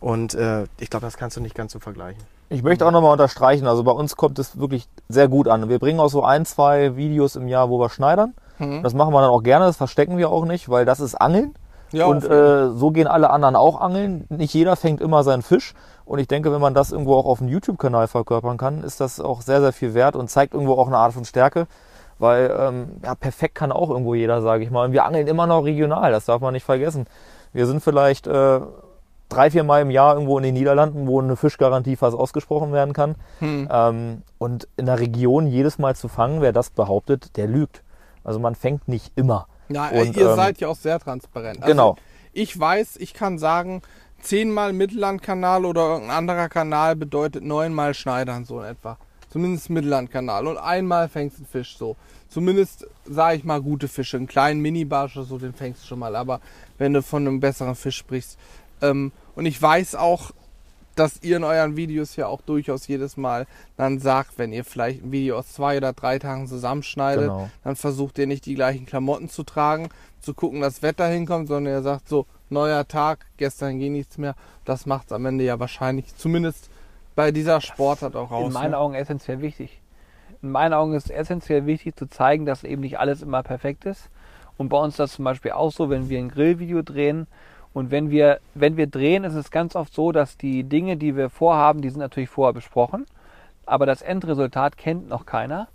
Und äh, ich glaube, das kannst du nicht ganz so vergleichen. Ich möchte auch nochmal unterstreichen, also bei uns kommt es wirklich sehr gut an. Wir bringen auch so ein, zwei Videos im Jahr, wo wir schneidern. Mhm. Das machen wir dann auch gerne, das verstecken wir auch nicht, weil das ist Angeln. Ja, und äh, so gehen alle anderen auch angeln. Nicht jeder fängt immer seinen Fisch. Und ich denke, wenn man das irgendwo auch auf dem YouTube-Kanal verkörpern kann, ist das auch sehr, sehr viel wert und zeigt irgendwo auch eine Art von Stärke. Weil ähm, ja, perfekt kann auch irgendwo jeder, sage ich mal. Und wir angeln immer noch regional, das darf man nicht vergessen. Wir sind vielleicht äh, drei, vier Mal im Jahr irgendwo in den Niederlanden, wo eine Fischgarantie fast ausgesprochen werden kann. Hm. Ähm, und in der Region jedes Mal zu fangen, wer das behauptet, der lügt. Also man fängt nicht immer. Ja, Und, ihr ähm, seid ja auch sehr transparent. Also Genau. Ich weiß, ich kann sagen, zehnmal Mittellandkanal oder irgendein anderer Kanal bedeutet neunmal Schneidern so in etwa. Zumindest Mittellandkanal. Und einmal fängst du einen Fisch so. Zumindest, sage ich mal, gute Fische. Einen kleinen Mini-Barsch oder so, den fängst du schon mal. Aber wenn du von einem besseren Fisch sprichst. Ähm, und ich weiß auch, dass ihr in euren Videos ja auch durchaus jedes Mal dann sagt, wenn ihr vielleicht ein Video aus zwei oder drei Tagen zusammenschneidet, Genau. dann versucht ihr nicht die gleichen Klamotten zu tragen, zu gucken, dass Wetter hinkommt, sondern ihr sagt so, neuer Tag, gestern ging nichts mehr. Das macht es am Ende ja wahrscheinlich, zumindest bei dieser Sportart auch raus. in meinen ne? Augen essentiell wichtig. In meinen Augen ist es essentiell wichtig zu zeigen, dass eben nicht alles immer perfekt ist. Und bei uns ist das zum Beispiel auch so, wenn wir ein Grillvideo drehen und wenn wir, wenn wir drehen, ist es ganz oft so, dass die Dinge, die wir vorhaben, die sind natürlich vorher besprochen, aber das Endresultat kennt noch keiner.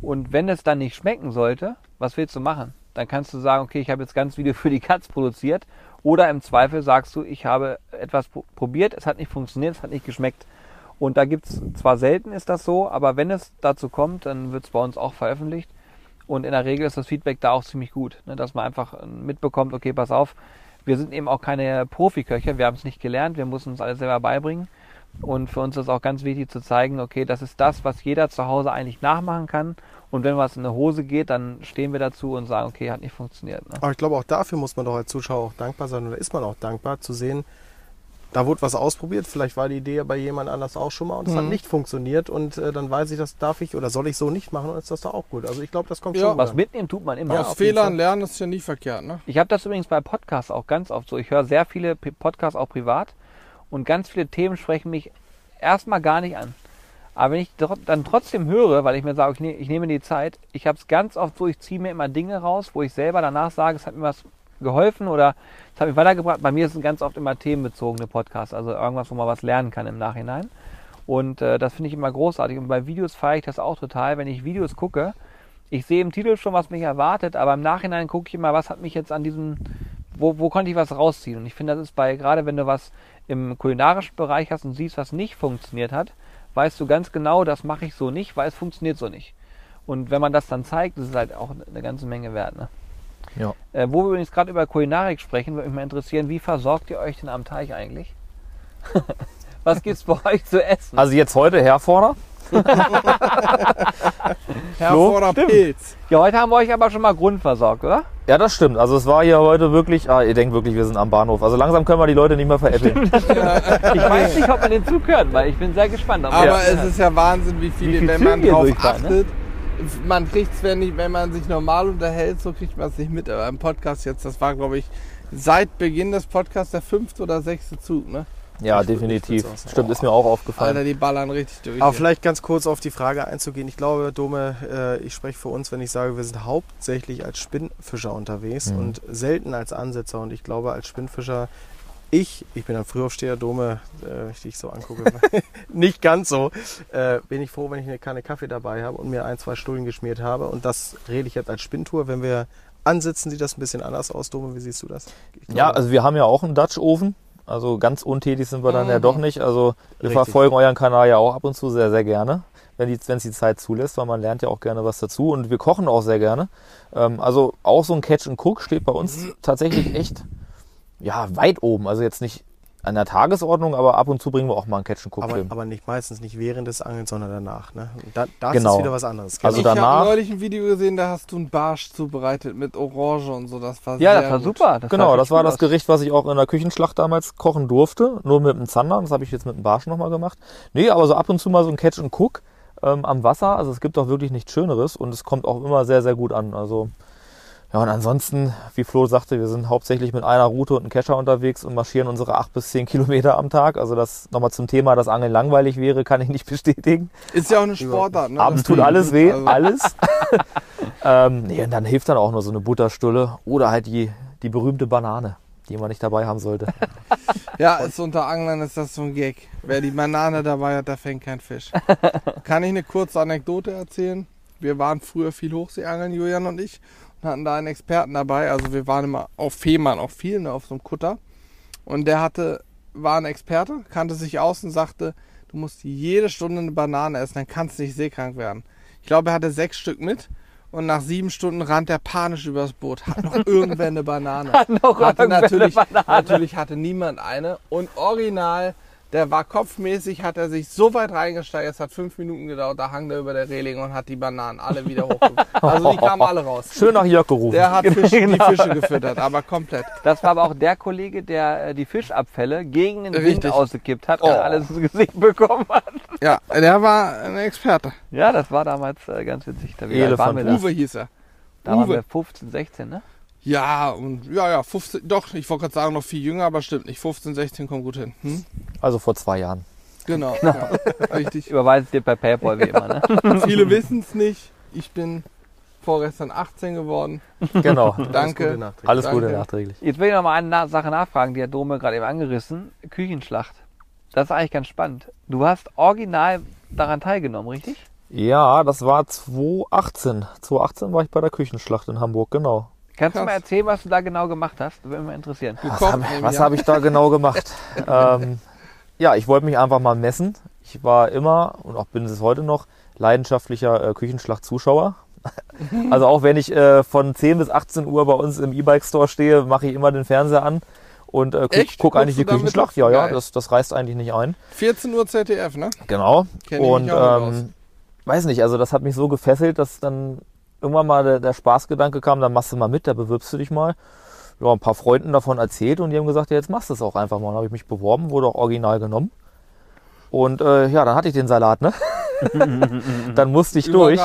Und wenn es dann nicht schmecken sollte, was willst du machen? Dann kannst du sagen, okay, ich habe jetzt ganz Video für die Katz produziert. Oder im Zweifel sagst du, ich habe etwas pro- probiert, es hat nicht funktioniert, es hat nicht geschmeckt. Und da gibt es, zwar selten ist das so, aber wenn es dazu kommt, dann wird es bei uns auch veröffentlicht. Und in der Regel ist das Feedback da auch ziemlich gut, ne, dass man einfach äh, mitbekommt, okay, pass auf, wir sind eben auch keine Profiköche, wir haben es nicht gelernt, wir müssen uns alles selber beibringen. Und für uns ist auch ganz wichtig zu zeigen, okay, das ist das, was jeder zu Hause eigentlich nachmachen kann. Und wenn was in eine Hose geht, dann stehen wir dazu und sagen, okay, hat nicht funktioniert. Ne? Aber ich glaube, auch dafür muss man doch als Zuschauer auch dankbar sein oder ist man auch dankbar zu sehen, da wurde was ausprobiert, vielleicht war die Idee ja bei jemand anders auch schon mal und es hat Mhm. nicht funktioniert und äh, dann weiß ich, das darf ich oder soll ich so nicht machen und ist das doch auch gut. Also ich glaube, das kommt Ja. schon. Was an. mitnehmen tut man immer. Aus. Fehlern lernen ist ja nie verkehrt, ne? Ich habe das übrigens bei Podcasts auch ganz oft so. Ich höre sehr viele Podcasts auch privat und ganz viele Themen sprechen mich erstmal gar nicht an. Aber wenn ich dann trotzdem höre, weil ich mir sage, ich, ne, ich nehme die Zeit, ich habe es ganz oft so, ich ziehe mir immer Dinge raus, wo ich selber danach sage, es hat mir was geholfen oder es hat mich weitergebracht. Bei mir sind ganz oft immer themenbezogene Podcasts, also irgendwas, wo man was lernen kann im Nachhinein. Und äh, das finde ich immer großartig. Und bei Videos feiere ich das auch total, wenn ich Videos gucke. Ich sehe im Titel schon, was mich erwartet, aber im Nachhinein gucke ich immer, was hat mich jetzt an diesem, wo, wo konnte ich was rausziehen? Und ich finde, das ist bei, gerade wenn du was im kulinarischen Bereich hast und siehst, was nicht funktioniert hat, weißt du ganz genau, das mache ich so nicht, weil es funktioniert so nicht. Und wenn man das dann zeigt, ist es halt auch eine ganze Menge wert. Ne? Ja. Äh, wo wir übrigens gerade über Kulinarik sprechen, würde mich mal interessieren, wie versorgt ihr euch denn am Teich eigentlich? (laughs) Was gibt's bei euch zu essen? Also jetzt heute Herforder. (laughs) Herforder Pilz. ja, heute haben wir euch aber schon mal grundversorgt, oder? Ja, das stimmt. Also es war hier heute wirklich, ah, ihr denkt wirklich, wir sind am Bahnhof. Also langsam können wir die Leute nicht mehr veräppeln. Ich weiß nicht, ob man den Zug hört, weil ich bin sehr gespannt. Aber ihr- es ist ja Wahnsinn, wie viele, Wie viel wenn man Züge drauf durchfahren, ne? Man kriegt es, wenn, wenn man sich normal unterhält, so kriegt man es nicht mit. Aber im Podcast jetzt, das war, glaube ich, seit Beginn des Podcasts der fünfte oder sechste Zug, ne? Ja, Ich definitiv. Stimmt, ist mir auch aufgefallen. Alter, die ballern richtig durch. Aber hier. vielleicht ganz kurz auf die Frage einzugehen. Ich glaube, Dome, äh, ich spreche für uns, wenn ich sage, wir sind hauptsächlich als Spinnfischer unterwegs Mhm. und selten als Ansetzer. Und ich glaube, als Spinnfischer, ich, ich bin ein Frühaufsteher, Dome, äh, ich dich so angucke, (laughs) nicht ganz so, äh, bin ich froh, wenn ich eine Kanne Kaffee dabei habe und mir ein, zwei Stullen geschmiert habe. Und das rede ich jetzt als Spinntour. Wenn wir ansitzen, sieht das ein bisschen anders aus. Dome, wie siehst du das? Ich Ja, glaube- also wir haben ja auch einen Dutch-Ofen. Also ganz untätig sind wir dann ja Mhm. doch nicht. Also wir Richtig. verfolgen euren Kanal ja auch ab und zu sehr, sehr gerne, wenn es die Zeit zulässt, weil man lernt ja auch gerne was dazu. Und wir kochen auch sehr gerne. Ähm, also auch so ein Catch and Cook steht bei uns tatsächlich echt ja, weit oben. Also jetzt nicht an der Tagesordnung, aber ab und zu bringen wir auch mal einen Catch and Cook aber, aber nicht meistens nicht während des Angelns, sondern danach. Ne? Da, da Genau. ist wieder was anderes. Also ich habe neulich ein Video gesehen, da hast du einen Barsch zubereitet mit Orange und so. Das war ja, sehr das war gut. super. Das Genau, sah das war das. Gericht, was ich auch in der Küchenschlacht damals kochen durfte, nur mit dem Zander. Das habe ich jetzt mit dem Barsch nochmal gemacht. Nee, aber so ab und zu mal so ein Catch and Cook. ähm, am Wasser. Also es gibt auch wirklich nichts Schöneres und es kommt auch immer sehr, sehr gut an. Also ja, und ansonsten, wie Flo sagte, wir sind hauptsächlich mit einer Route und einem Kescher unterwegs und marschieren unsere acht bis zehn Kilometer am Tag. Also das nochmal zum Thema, dass Angeln langweilig wäre, kann ich nicht (laughs) bestätigen. Ist ja auch eine Sportart, ne? Abends tut alles weh, Also- alles. (laughs) ähm, nee, und dann hilft dann auch nur so eine Butterstulle oder halt die, die berühmte Banane, die man nicht dabei haben sollte. (laughs) Ja, ist unter Anglern ist das so ein Gag. Wer die Banane dabei hat, der fängt keinen Fisch. Kann ich eine kurze Anekdote erzählen? Wir waren früher viel Hochseeangeln, Julian und ich, hatten da einen Experten dabei. Also wir waren immer auf Fehmarn auch viel, ne, auf so einem Kutter. Und der hatte, war ein Experte, kannte sich aus und sagte, du musst jede Stunde eine Banane essen, dann kannst du nicht seekrank werden. Ich glaube, er hatte sechs Stück mit. Und nach sieben Stunden rannt er panisch übers Boot. Hat noch (laughs) irgendwer eine Banane? noch hatte natürlich, Banane? natürlich hatte niemand eine. Und original, der war kopfmäßig, hat er sich so weit reingesteigert, es hat fünf Minuten gedauert, da hang der über der Reling und hat die Bananen alle wieder hochgeholt. Also die kamen alle raus. (laughs) Schön nach Jörg gerufen. Der hat Fisch, die Genau. Fische gefüttert, aber komplett. Das war aber auch der Kollege, der äh, die Fischabfälle gegen den Wind Richtig. ausgekippt hat Oh. und alles ins Gesicht bekommen hat. Ja, der war ein Experte. Ja, das war damals äh, ganz witzig. Da, wie alt waren wir da? Uwe hieß er. Da waren Uwe. wir 15, 16, ne? Ja, und ja, ja, 15, doch, ich wollte gerade sagen, noch viel jünger, aber stimmt nicht. 15, 16 kommt gut hin. Hm? Also vor zwei Jahren. Genau, ja, richtig. (laughs) Überweise dir per Paypal wie immer, ne? (laughs) Viele wissen es nicht. Ich bin vorgestern 18 geworden. Genau. (laughs) Danke. Alles Danke. Gute nachträglich. Jetzt will ich noch mal eine Sache nachfragen, die hat Dome gerade eben angerissen. Küchenschlacht. Das ist eigentlich ganz spannend. Du hast original daran teilgenommen, richtig? Ja, das war 2018. 2018 war ich bei der Küchenschlacht in Hamburg, genau. Kannst du Krass. mal erzählen, was du da genau gemacht hast? Würde mich interessieren. Was habe an. hab ich da genau gemacht? (laughs) ähm, ja, ich wollte mich einfach mal messen. Ich war immer und auch bin es heute noch leidenschaftlicher äh, Küchenschlacht-Zuschauer. (laughs) also auch wenn ich äh, von 10 bis 18 Uhr bei uns im E-Bike-Store stehe, mache ich immer den Fernseher an und äh, guck, guck eigentlich die du Küchenschlacht. Ja, ja, das, das reißt eigentlich nicht ein. 14 Uhr ZDF, ne? Genau. Kenn ich und mich auch nicht ähm, weiß nicht, also das hat mich so gefesselt, dass dann irgendwann mal der, der Spaßgedanke kam, dann machst du mal mit, da bewirbst du dich mal. Ja, ein paar Freunden davon erzählt und die haben gesagt, ja, jetzt machst du es auch einfach mal. Dann habe ich mich beworben, wurde auch original genommen. Und äh, ja, dann hatte ich den Salat, ne? (laughs) dann musste ich durch.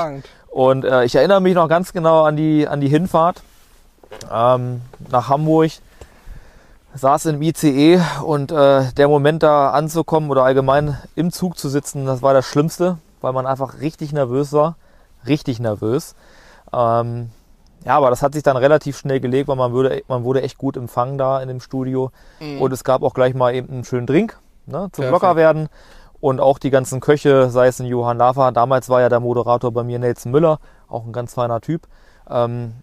Und äh, ich erinnere mich noch ganz genau an die, an die Hinfahrt ähm, nach Hamburg. Saß im ICE und äh, der Moment da anzukommen oder allgemein im Zug zu sitzen, das war das Schlimmste, weil man einfach richtig nervös war. Richtig nervös. Ähm, ja, aber das hat sich dann relativ schnell gelegt, weil man, würde, man wurde echt gut empfangen da in dem Studio. Mhm. Und es gab auch gleich mal eben einen schönen Drink ne, zum Perfekt. locker werden. Und auch die ganzen Köche, sei es ein Johann Laffer, damals war ja der Moderator bei mir Nelson Müller, auch ein ganz feiner Typ. Ähm,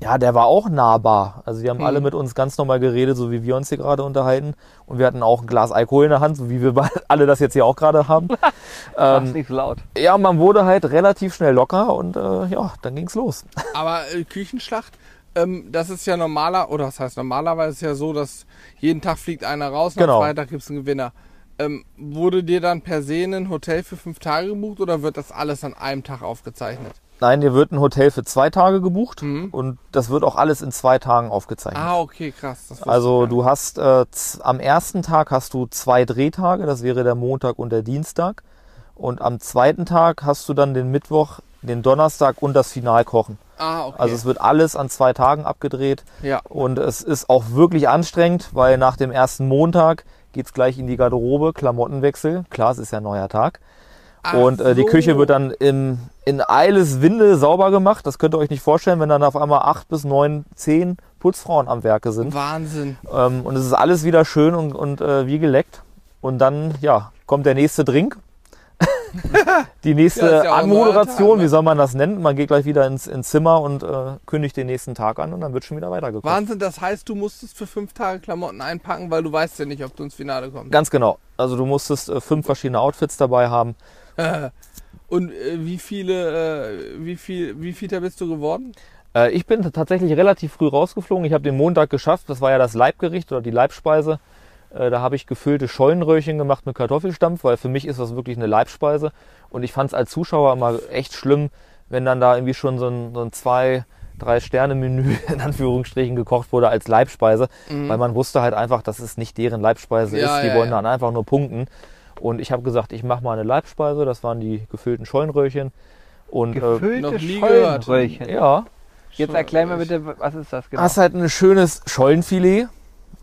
ja, der war auch nahbar. Also die haben Mhm. alle mit uns ganz normal geredet, so wie wir uns hier gerade unterhalten. Und wir hatten auch ein Glas Alkohol in der Hand, so wie wir (laughs) alle das jetzt hier auch gerade haben. (laughs) Mach's ähm, nicht so laut. ja, man wurde halt relativ schnell locker und äh, ja, dann ging's los. (laughs) Aber äh, Küchenschlacht, ähm, das ist ja normaler, oder was heißt normalerweise ist ja so, dass jeden Tag fliegt einer raus, Genau. am Freitag gibt es einen Gewinner. Ähm, wurde dir dann per se ein Hotel für fünf Tage gebucht oder wird das alles an einem Tag aufgezeichnet? Nein, dir wird ein Hotel für zwei Tage gebucht Mhm. und das wird auch alles in zwei Tagen aufgezeichnet. Ah, okay, krass. Also du hast äh, am ersten Tag hast du zwei Drehtage, das wäre der Montag und der Dienstag. Und am zweiten Tag hast du dann den Mittwoch, den Donnerstag und das Finalkochen. Ah, okay. Also es wird alles an zwei Tagen abgedreht. ja. Und es ist auch wirklich anstrengend, weil nach dem ersten Montag geht's gleich in die Garderobe, Klamottenwechsel. Klar, es ist ja ein neuer Tag. Ach und äh, die so. Küche wird dann im, in Eileswinde sauber gemacht. Das könnt ihr euch nicht vorstellen, wenn dann auf einmal acht bis neun, zehn Putzfrauen am Werke sind. Wahnsinn. Ähm, und es ist alles wieder schön und, und äh, wie geleckt. Und dann, ja, kommt der nächste Drink. (laughs) Die nächste Ja, ja Anmoderation, Tag, ne? wie soll man das nennen? Man geht gleich wieder ins, ins Zimmer und äh, kündigt den nächsten Tag an und dann wird schon wieder weitergekocht. Wahnsinn, das heißt, du musstest für fünf Tage Klamotten einpacken, weil du weißt ja nicht, ob du ins Finale kommst. Ganz genau. Also du musstest äh, fünf verschiedene Outfits dabei haben. (laughs) Und äh, wie viele, äh, wie viel, wie viel bist du geworden? Äh, ich bin tatsächlich relativ früh rausgeflogen. Ich habe den Montag geschafft. Das war ja das Leibgericht oder die Leibspeise. Äh, da habe ich gefüllte Schollenröhrchen gemacht mit Kartoffelstampf, weil für mich ist das wirklich eine Leibspeise. Und ich fand es als Zuschauer immer echt schlimm, wenn dann da irgendwie schon so ein, so ein zwei, drei Sterne Menü (laughs) in Anführungsstrichen gekocht wurde als Leibspeise, weil man wusste halt einfach, dass es nicht deren Leibspeise Ja, ist. Die ja, wollen ja. dann einfach nur punkten. Und ich habe gesagt, ich mache mal eine Leibspeise. Das waren die gefüllten Schollenröhrchen. Und äh, Gefüllte noch nie gehört. Schollenröhrchen. ja, Jetzt erklär mir bitte, was ist das genau? hast halt ein schönes Schollenfilet.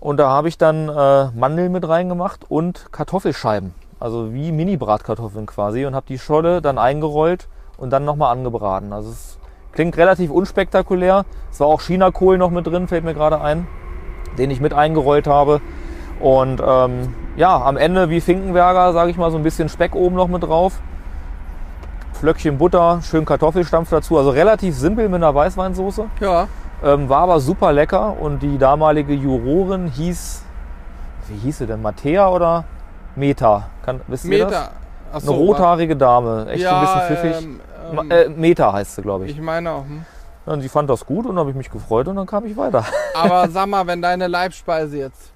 Und da habe ich dann äh, Mandeln mit reingemacht und Kartoffelscheiben. Also wie Mini-Bratkartoffeln quasi. Und habe die Scholle dann eingerollt und dann nochmal angebraten. Also es klingt relativ unspektakulär. Es war auch Chinakohl noch mit drin, fällt mir gerade ein, den ich mit eingerollt habe. Und ähm, ja, am Ende wie Finkenberger, sage ich mal, so ein bisschen Speck oben noch mit drauf. Flöckchen Butter, schön Kartoffelstampf dazu. Also relativ simpel mit einer Weißweinsoße. Ja. Ähm, war aber super lecker und die damalige Jurorin hieß, wie hieß sie denn, Mattea oder Meta? Kann, wisst ihr das? Meter. Ach Eine so, rothaarige Dame, echt ja, ein bisschen pfiffig. Ähm, ähm, äh, Meta heißt sie, glaube ich. ich meine auch. Hm. Ja, Und sie fand das gut und habe ich mich gefreut und dann kam ich weiter. (laughs) Aber sag mal, wenn deine Leibspeise jetzt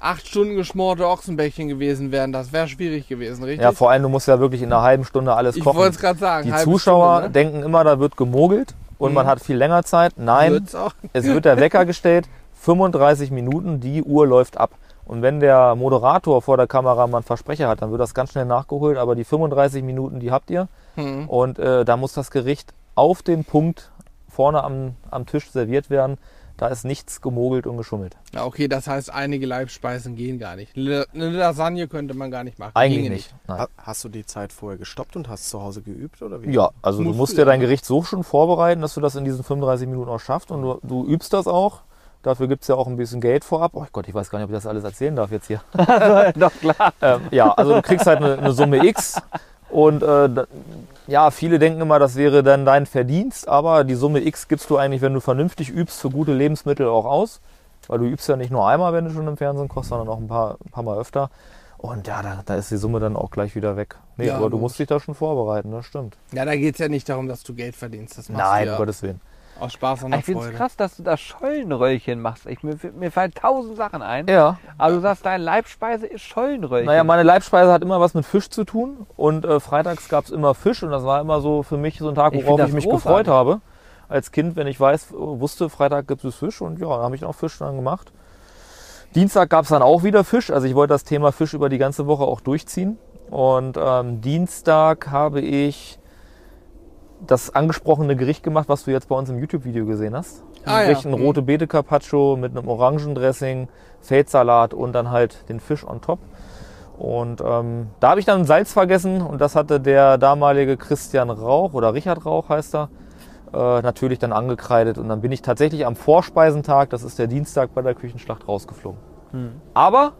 acht Stunden geschmorte Ochsenbäckchen gewesen wären, das wäre schwierig gewesen, richtig? Ja, vor allem, du musst ja wirklich in einer halben Stunde alles ich kochen. wollte es gerade sagen. Die Zuschauer Stunde, ne? denken immer, da wird gemogelt und Mhm. man hat viel länger Zeit. Nein, Wird's auch. es wird der Wecker gestellt, 35 Minuten, die Uhr läuft ab. Und wenn der Moderator vor der Kamera mal einen Versprecher hat, dann wird das ganz schnell nachgeholt. Aber die 35 Minuten, die habt ihr. Hm. Und äh, da muss das Gericht auf den Punkt vorne am, am Tisch serviert werden. Da ist nichts gemogelt und geschummelt. Ja, okay, das heißt, einige Leibspeisen gehen gar nicht. Eine Lasagne könnte man gar nicht machen. Eigentlich Ginge nicht. Nein. Ha- Hast du die Zeit vorher gestoppt und hast zu Hause geübt oder wie? Ja, also Musst du musst ja dein? Gericht so schon vorbereiten, dass du das in diesen 35 Minuten auch schaffst. Und du, du übst das auch. Dafür gibt es ja auch ein bisschen Geld vorab. Oh Gott, ich weiß gar nicht, ob ich das alles erzählen darf jetzt hier. (laughs) Doch klar. ähm, ja, also du kriegst halt eine, eine Summe X. Und äh, ja, viele denken immer, das wäre dann dein Verdienst. Aber die Summe X gibst du eigentlich, wenn du vernünftig übst, für gute Lebensmittel auch aus. Weil du übst ja nicht nur einmal, wenn du schon im Fernsehen kochst, sondern auch ein paar, ein paar Mal öfter. Und ja, da, da ist die Summe dann auch gleich wieder weg. Nee, Ja, aber du musst dich da schon vorbereiten, das stimmt. Ja, da geht es ja nicht darum, dass du Geld verdienst. Das machst Nein, du um ja Gottes Willen. Aus Spaß und Ich finde es krass, dass du da Schollenröllchen machst. Ich, mir, mir fallen tausend Sachen ein. Ja. Aber du sagst, deine Leibspeise ist Schollenröllchen. Naja, meine Leibspeise hat immer was mit Fisch zu tun. Und äh, freitags gab es immer Fisch. Und das war immer so für mich so ein Tag, Ich worauf ich das mich großartig. gefreut habe. Als Kind, wenn ich weiß, wusste, Freitag gibt es Fisch. Und ja, dann habe ich auch Fisch dann gemacht. Dienstag gab es dann auch wieder Fisch. Also ich wollte das Thema Fisch über die ganze Woche auch durchziehen. Und ähm, Dienstag habe ich das angesprochene Gericht gemacht, was du jetzt bei uns im YouTube-Video gesehen hast. Ah, ja. Ein Mhm. rote Beete Carpaccio mit einem Orangendressing, Feldsalat und dann halt den Fisch on top. Und ähm, da habe ich dann Salz vergessen und das hatte der damalige Christian Rauch oder Richard Rauch heißt er, äh, natürlich dann angekreidet. Und dann bin ich tatsächlich am Vorspeisentag, das ist der Dienstag bei der Küchenschlacht, rausgeflogen. Aber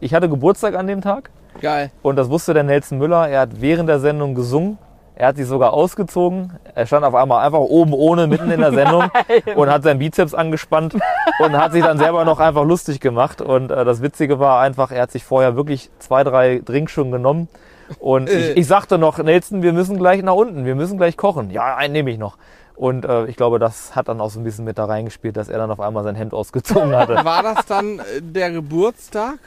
ich hatte Geburtstag an dem Tag Geil. und das wusste der Nelson Müller. Er hat während der Sendung gesungen. Er hat sich sogar ausgezogen. Er stand auf einmal einfach oben ohne mitten in der (laughs) Sendung und hat seinen Bizeps angespannt und hat sich dann selber noch einfach lustig gemacht. Und äh, das Witzige war einfach, er hat sich vorher wirklich zwei, drei Drinks schon genommen. Und Äh. ich, ich sagte noch, Nelson, wir müssen gleich nach unten, wir müssen gleich kochen. Ja, einen nehme ich noch. Und äh, ich glaube, das hat dann auch so ein bisschen mit da reingespielt, dass er dann auf einmal sein Hemd ausgezogen hatte. War das dann äh, der Geburtstag?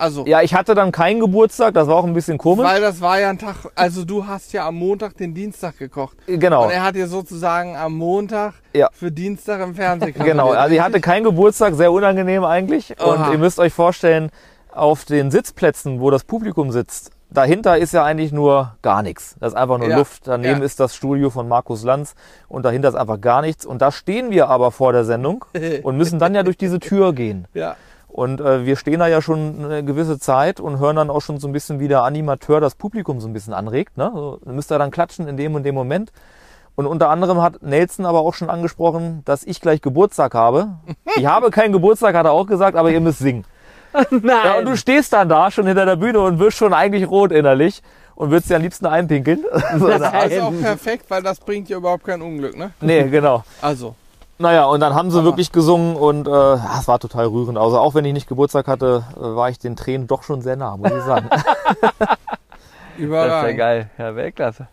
Also, Ja, ich hatte dann keinen Geburtstag, das war auch ein bisschen komisch. weil das war ja ein Tag, also du hast ja am Montag den Dienstag gekocht. genau. Und er hat dir sozusagen am Montag Ja. für Dienstag im Fernsehen (laughs) Genau, also ich hatte keinen Geburtstag, sehr unangenehm eigentlich. Oha. Und ihr müsst euch vorstellen, auf den Sitzplätzen, wo das Publikum sitzt, dahinter ist ja eigentlich nur gar nichts. Das ist einfach nur Ja, Luft. Daneben ja. ist das Studio von Markus Lanz und dahinter ist einfach gar nichts. Und da stehen wir aber vor der Sendung (laughs) und müssen dann ja durch diese Tür gehen. Ja. Und äh, wir stehen da ja schon eine gewisse Zeit und hören dann auch schon so ein bisschen, wie der Animateur das Publikum so ein bisschen anregt. Ne? So, dann müsst ihr dann klatschen in dem und dem Moment. Und unter anderem hat Nelson aber auch schon angesprochen, dass ich gleich Geburtstag habe. (laughs) Ich habe keinen Geburtstag, hat er auch gesagt, aber ihr müsst singen. (laughs) Nein. Ja, und du stehst dann da schon hinter der Bühne und wirst schon eigentlich rot innerlich und würdest dir am liebsten einpinkeln. (laughs) Das also, ist auch perfekt, weil das bringt ja überhaupt kein Unglück, ne? nee, genau. Also, Naja, und dann haben sie Aber- wirklich gesungen und äh, ja, es war total rührend. Also auch wenn ich nicht Geburtstag hatte, äh, war ich den Tränen doch schon sehr nah, muss ich sagen. (laughs) Das ist ja geil. Ja, Weltklasse.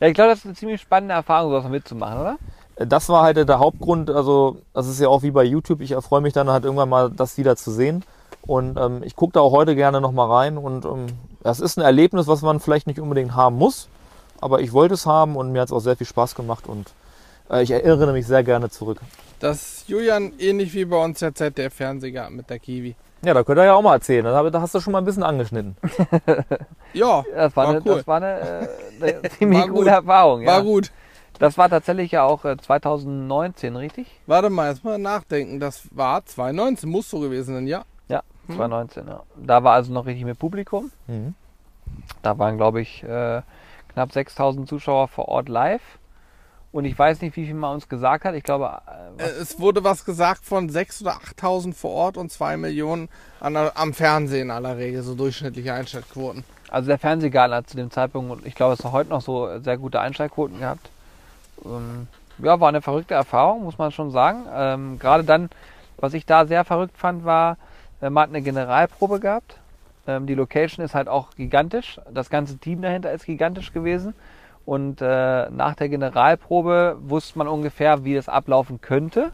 Ja, ich glaube, das ist eine ziemlich spannende Erfahrung, sowas mitzumachen, oder? das war halt der Hauptgrund. Also das ist ja auch wie bei YouTube. Ich erfreue mich dann halt irgendwann mal, das wieder zu sehen. Und ähm, ich gucke da auch heute gerne nochmal rein. Und ähm, das ist ein Erlebnis, was man vielleicht nicht unbedingt haben muss. Aber ich wollte es haben und mir hat es auch sehr viel Spaß gemacht. Und äh, ich erinnere mich sehr gerne zurück. Das ist Julian ähnlich wie bei uns der ZDF-Fernsehgarten mit der Kiwi. Ja, da könnt ihr ja auch mal erzählen. Da hab- da hast du schon mal ein bisschen angeschnitten. (laughs) Ja, Das war, War eine, cool. das war eine, äh, eine (laughs) (laughs) ziemlich War gut. gute Erfahrung. war Ja. gut. Das war tatsächlich ja auch äh, 2019, richtig? Warte mal, jetzt mal nachdenken. Das war 2019, muss so gewesen sein, ja. Ja, Hm. 2019. Ja. Da war also noch richtig mit Publikum. Mhm. Da waren, glaube ich, äh, knapp 6000 Zuschauer vor Ort live. Und ich weiß nicht, wie viel man uns gesagt hat. Ich glaube, äh, Äh, was, Es wurde was gesagt von 6.000 oder 8.000 vor Ort und 2 Millionen an am Fernsehen aller Regel, so durchschnittliche Einschaltquoten. also der Fernsehgarten hat zu dem Zeitpunkt, und ich glaube, es hat heute noch so sehr gute Einschaltquoten gehabt. Ähm, ja, war eine verrückte Erfahrung, muss man schon sagen. Ähm, Gerade dann, was ich da sehr verrückt fand, war, man hat eine Generalprobe gehabt. Ähm, die Location ist halt auch gigantisch. Das ganze Team dahinter ist gigantisch gewesen. Und äh, nach der Generalprobe wusste man ungefähr, wie das ablaufen könnte.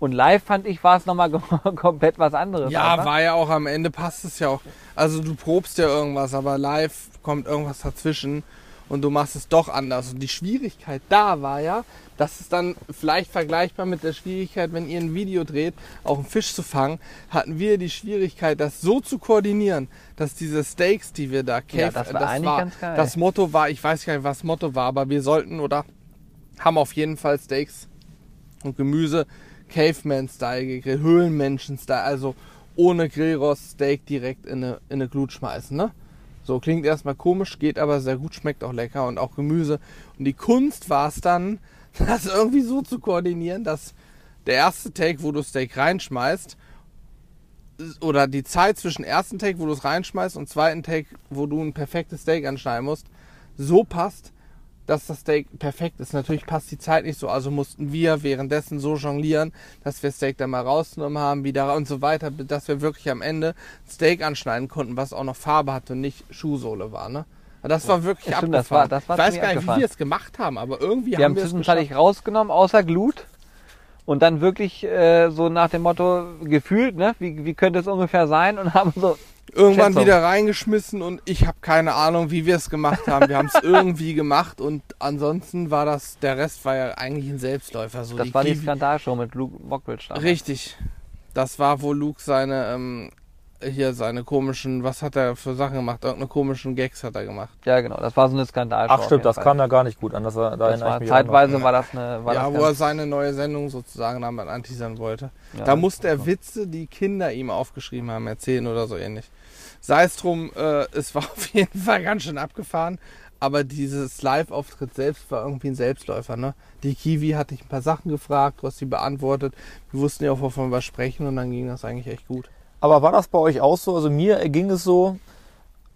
Und live fand ich, war es nochmal (laughs) komplett was anderes. Ja, einfach. war ja auch am Ende passt es ja auch. Also du probst ja irgendwas, aber live kommt irgendwas dazwischen und du machst es doch anders. Und die Schwierigkeit da war ja, das ist dann vielleicht vergleichbar mit der Schwierigkeit, wenn ihr ein Video dreht, auch einen Fisch zu fangen, hatten wir die Schwierigkeit, das so zu koordinieren, dass diese Steaks, die wir da Ja, das war ganz geil. Das Motto war, ich weiß gar nicht, was das Motto war, aber wir sollten oder haben auf jeden Fall Steaks und Gemüse Caveman-Style gegrillt, Höhlenmenschen-Style, also ohne Grillrost Steak direkt in eine, in eine Glut schmeißen, ne? So klingt erstmal komisch, geht aber sehr gut, schmeckt auch lecker und auch Gemüse. Und die Kunst war es dann, (laughs) das irgendwie so zu koordinieren, dass der erste Take, wo du Steak reinschmeißt, oder die Zeit zwischen ersten Take, wo du es reinschmeißt, und zweiten Take, wo du ein perfektes Steak anschneiden musst, so passt, dass das Steak perfekt ist. Natürlich passt die Zeit nicht so, also mussten wir währenddessen so jonglieren, dass wir Steak dann mal rausgenommen haben, wieder und so weiter, dass wir wirklich am Ende Steak anschneiden konnten, was auch noch Farbe hatte und nicht Schuhsohle war. Ne? Das war wirklich Ja, stimmt, das abgefahren. war- das war ich weiß gar nicht, wie abgefahren. wir es gemacht haben, aber irgendwie Wir haben haben wir es zwischenzeitlich rausgenommen, außer Glut. Und dann wirklich äh, so nach dem Motto gefühlt, ne? Wie, wie könnte es ungefähr sein? Und (laughs) haben so, Irgendwann Schätzung. wieder reingeschmissen und ich habe keine Ahnung, wie wir es gemacht haben. Wir haben es (laughs) irgendwie gemacht und ansonsten war das, der Rest war ja eigentlich ein Selbstläufer. So das war die Kiwi- Skandalshow mit Luke Mockridge damals. Richtig. Das war, wo Luke seine, ähm, hier seine komischen, was hat er für Sachen gemacht? Irgendeine komischen Gags hat er gemacht. Ja, genau. Das war so eine Skandalshow. Ach stimmt, das Fall. kam ja gar nicht gut an. Das, war, da Das war, zeitweise war das eine. War ja, das wo er seine neue Sendung sozusagen damit anteasern wollte. ja, da musste er Witze, die Kinder ihm aufgeschrieben haben, erzählen oder so ähnlich. Sei es drum, äh, es war (laughs) auf jeden Fall ganz schön abgefahren. Aber dieses Live-Auftritt selbst war irgendwie ein Selbstläufer. Ne? Die Kiwi hatte ich ein paar Sachen gefragt, du hast sie beantwortet. Wir wussten ja auch, wovon wir sprechen und dann ging das eigentlich echt gut. Aber war das bei euch auch so? Also mir ging es so,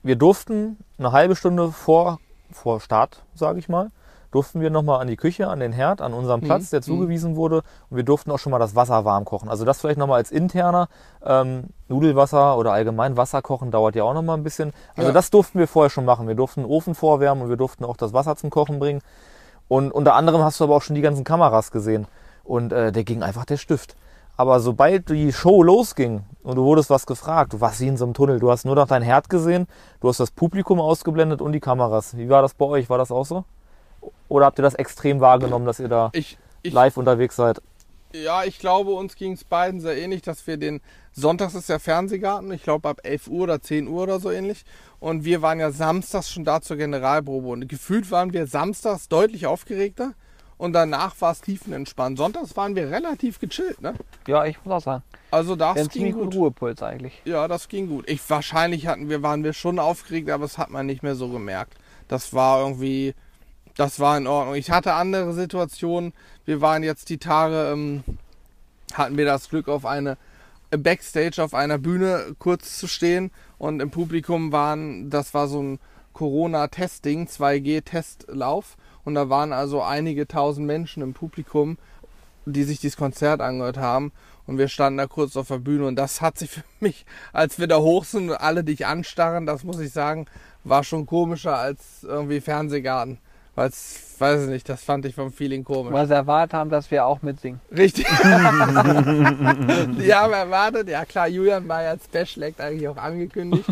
wir durften eine halbe Stunde vor, vor Start, sage ich mal, durften wir nochmal an die Küche, an den Herd, an unseren Platz, der zugewiesen wurde. Und wir durften auch schon mal das Wasser warm kochen. Also das vielleicht nochmal als interner. Ähm, Nudelwasser oder allgemein Wasser kochen dauert ja auch nochmal ein bisschen. Also Ja. das durften wir vorher schon machen. Wir durften den Ofen vorwärmen und wir durften auch das Wasser zum Kochen bringen. Und unter anderem hast du aber auch schon die ganzen Kameras gesehen. Und äh, der ging einfach der Stift. Aber sobald die Show losging und du wurdest was gefragt, du warst wie in so einem Tunnel, du hast nur noch dein Herd gesehen, du hast das Publikum ausgeblendet und die Kameras. Wie war das bei euch? War das auch so? Oder habt ihr das extrem wahrgenommen, dass ihr da Ich, ich, live unterwegs seid? Ja, ich glaube, uns ging es beiden sehr ähnlich, dass wir den Sonntags ist der Fernsehgarten, ich glaube ab 11 Uhr oder 10 Uhr oder so ähnlich. Und wir waren ja samstags schon da zur Generalprobe. Und gefühlt waren wir samstags deutlich aufgeregter. Und danach war es tiefenentspannt. Sonntags waren wir relativ gechillt, ne? Ja, ich muss auch sagen. Also Wir das einen ging ziemlich gut. guten Ruhepuls eigentlich. Ja, das ging gut. Ich wahrscheinlich hatten wir, waren wir schon aufgeregt, aber das hat man nicht mehr so gemerkt. Das war irgendwie, das war in Ordnung. Ich hatte andere Situationen. Wir waren jetzt die Tage, ähm, hatten wir das Glück auf eine im Backstage auf einer Bühne kurz zu stehen und im Publikum waren, das war so ein Corona-Testing, 2G-Testlauf und da waren also einige tausend Menschen im Publikum, die sich dieses Konzert angehört haben und wir standen da kurz auf der Bühne und das hat sich für (laughs) mich, als wir da hoch sind und alle dich anstarren, das muss ich sagen, war schon komischer als irgendwie Fernsehgarten. Weil es, weiß ich nicht, das fand ich vom Feeling komisch. Weil sie erwartet haben, dass wir auch mitsingen. Richtig. (laughs) Die haben erwartet, ja klar, Julian war ja als Special Act eigentlich auch angekündigt,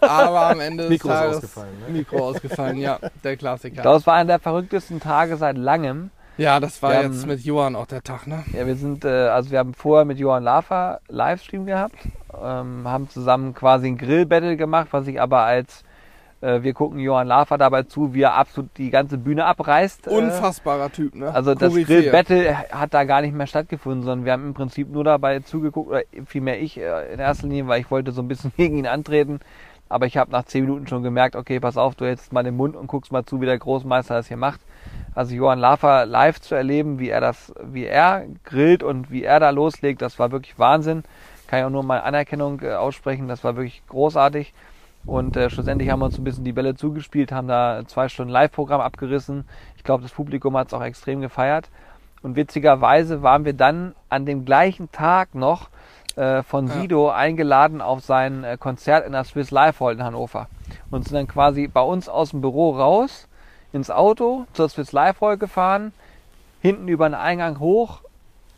aber am Ende des Mikro ist Tages ausgefallen, ne? Mikro ausgefallen, ja, der Klassiker. es war einer der verrücktesten Tage seit langem, Ja, das war Wir jetzt haben- mit Johann auch der Tag, ne? Ja, wir sind, äh, also wir haben vorher mit Johann Lafer Livestream gehabt, ähm, haben zusammen quasi ein Grill-Battle gemacht, was ich aber als wir gucken Johann Lafer dabei zu, wie er absolut die ganze Bühne abreißt. äh, Unfassbarer Typ, ne? Also das. Grill-Battle hat da gar nicht mehr stattgefunden, sondern wir haben im Prinzip nur dabei zugeguckt, oder vielmehr ich äh, in erster Linie, weil ich wollte so ein bisschen (laughs) gegen ihn antreten. Aber ich habe nach zehn Minuten schon gemerkt, okay, pass auf, du hältst mal den Mund und guckst mal zu, wie der Großmeister das hier macht. Also Johann Lafer live zu erleben, wie er das, wie er grillt und wie er da loslegt, das war wirklich Wahnsinn. Kann ich auch nur mal Anerkennung äh, aussprechen, das war wirklich großartig. Und äh, schlussendlich haben wir uns ein bisschen die Bälle zugespielt, haben da zwei Stunden Live-Programm abgerissen. Ich glaube, das Publikum hat es auch extrem gefeiert. Und witzigerweise waren wir dann an dem gleichen Tag noch äh, von Ja. Sido eingeladen auf sein äh, Konzert in der Swiss Life Hall in Hannover. Und sind dann quasi bei uns aus dem Büro raus, ins Auto, zur Swiss Life Hall gefahren, hinten über den Eingang hoch,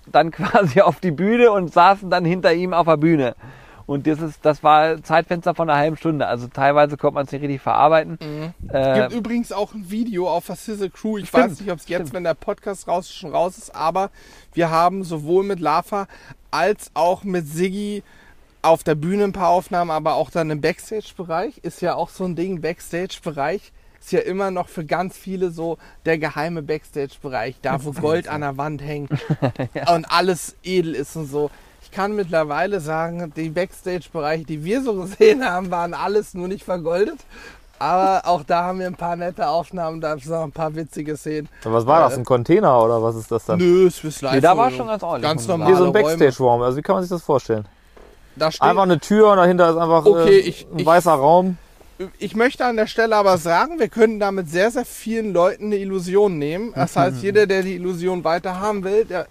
dann (laughs) quasi auf die Bühne und saßen dann hinter ihm auf der Bühne. Und das, ist, das war ein Zeitfenster von einer halben Stunde. Also teilweise konnte man es nicht richtig verarbeiten. Mhm. Äh, gibt übrigens auch ein Video auf der Sizzle Crew. Ich Stimmt, weiß nicht, ob es jetzt, stimmt. wenn der Podcast raus, schon raus ist, aber wir haben sowohl mit Lava als auch mit Siggi auf der Bühne ein paar Aufnahmen, aber auch dann im Backstage-Bereich. Ist ja auch so ein Ding, Backstage-Bereich ist ja immer noch für ganz viele so der geheime Backstage-Bereich, da wo Gold an der Wand hängt (laughs) und alles edel ist und so. Ich kann mittlerweile sagen, die Backstage-Bereiche, die wir so gesehen haben, waren alles nur nicht vergoldet. Aber auch da haben wir ein paar nette Aufnahmen, da ist noch ein paar witzige Szenen. Was war das? Ein Container oder was ist das dann? Nö, Swiss Life. Nee, da war schon ganz ordentlich, Ganz normal. Hier so ein Backstage-Raum. Also wie kann man sich das vorstellen? Da steht, Einfach eine Tür und dahinter ist einfach Okay, äh, ich- ein ich- weißer Raum. ich möchte an der Stelle aber sagen, wir können damit sehr, sehr vielen Leuten eine Illusion nehmen. Das heißt, (laughs) jeder, der die Illusion weiter haben will, der,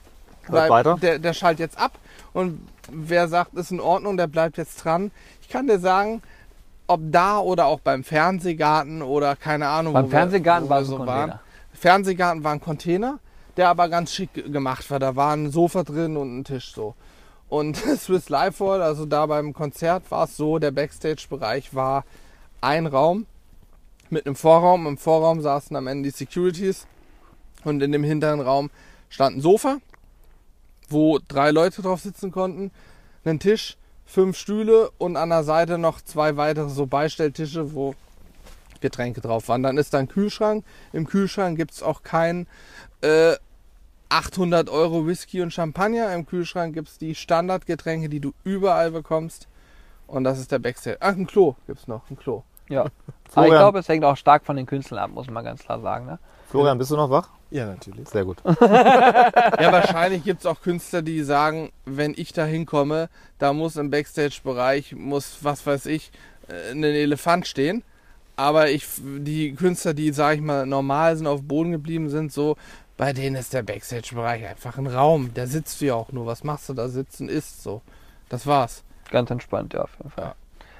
bleibt, weiter. der, der schaltet jetzt ab. Und wer sagt, ist in Ordnung, der bleibt jetzt dran. Ich kann dir sagen, ob da oder auch beim Fernsehgarten oder keine Ahnung. beim wir- Fernsehgarten wo war wir es ein so Container. waren. Fernsehgarten war ein Container, der aber ganz schick ge- gemacht war. Da war ein Sofa drin und ein Tisch so. Und (laughs) Swiss Life Hall, also da beim Konzert war es so, der Backstage-Bereich war ein Raum mit einem Vorraum. Im Vorraum saßen am Ende die Securities und in dem hinteren Raum stand ein Sofa, wo drei Leute drauf sitzen konnten, einen Tisch, fünf Stühle und an der Seite noch zwei weitere so Beistelltische, wo Getränke drauf waren. Dann ist da ein Kühlschrank. Im Kühlschrank gibt es auch kein äh, 800 Euro Whisky und Champagner. Im Kühlschrank gibt es die Standardgetränke, die du überall bekommst. Und das ist der Backstage. Ach, ein Klo gibt es noch. Ein Klo. Ja. Aber ich glaube, es hängt auch stark von den Künstlern ab, muss man ganz klar sagen. Ne? Florian, bist du noch wach? Ja, natürlich. Sehr gut. (laughs) Ja, wahrscheinlich gibt es auch Künstler, die sagen, wenn ich da hinkomme, da muss im Backstage-Bereich, muss, was weiß ich, äh, ein Elefant stehen. Aber ich, die Künstler, die, sag ich mal, normal sind, auf dem Boden geblieben sind, so, bei denen ist der Backstage-Bereich einfach ein Raum. Da sitzt du ja auch nur. Was machst du da sitzen, isst so. Das war's. Ganz entspannt, ja, auf jeden Fall. Ja.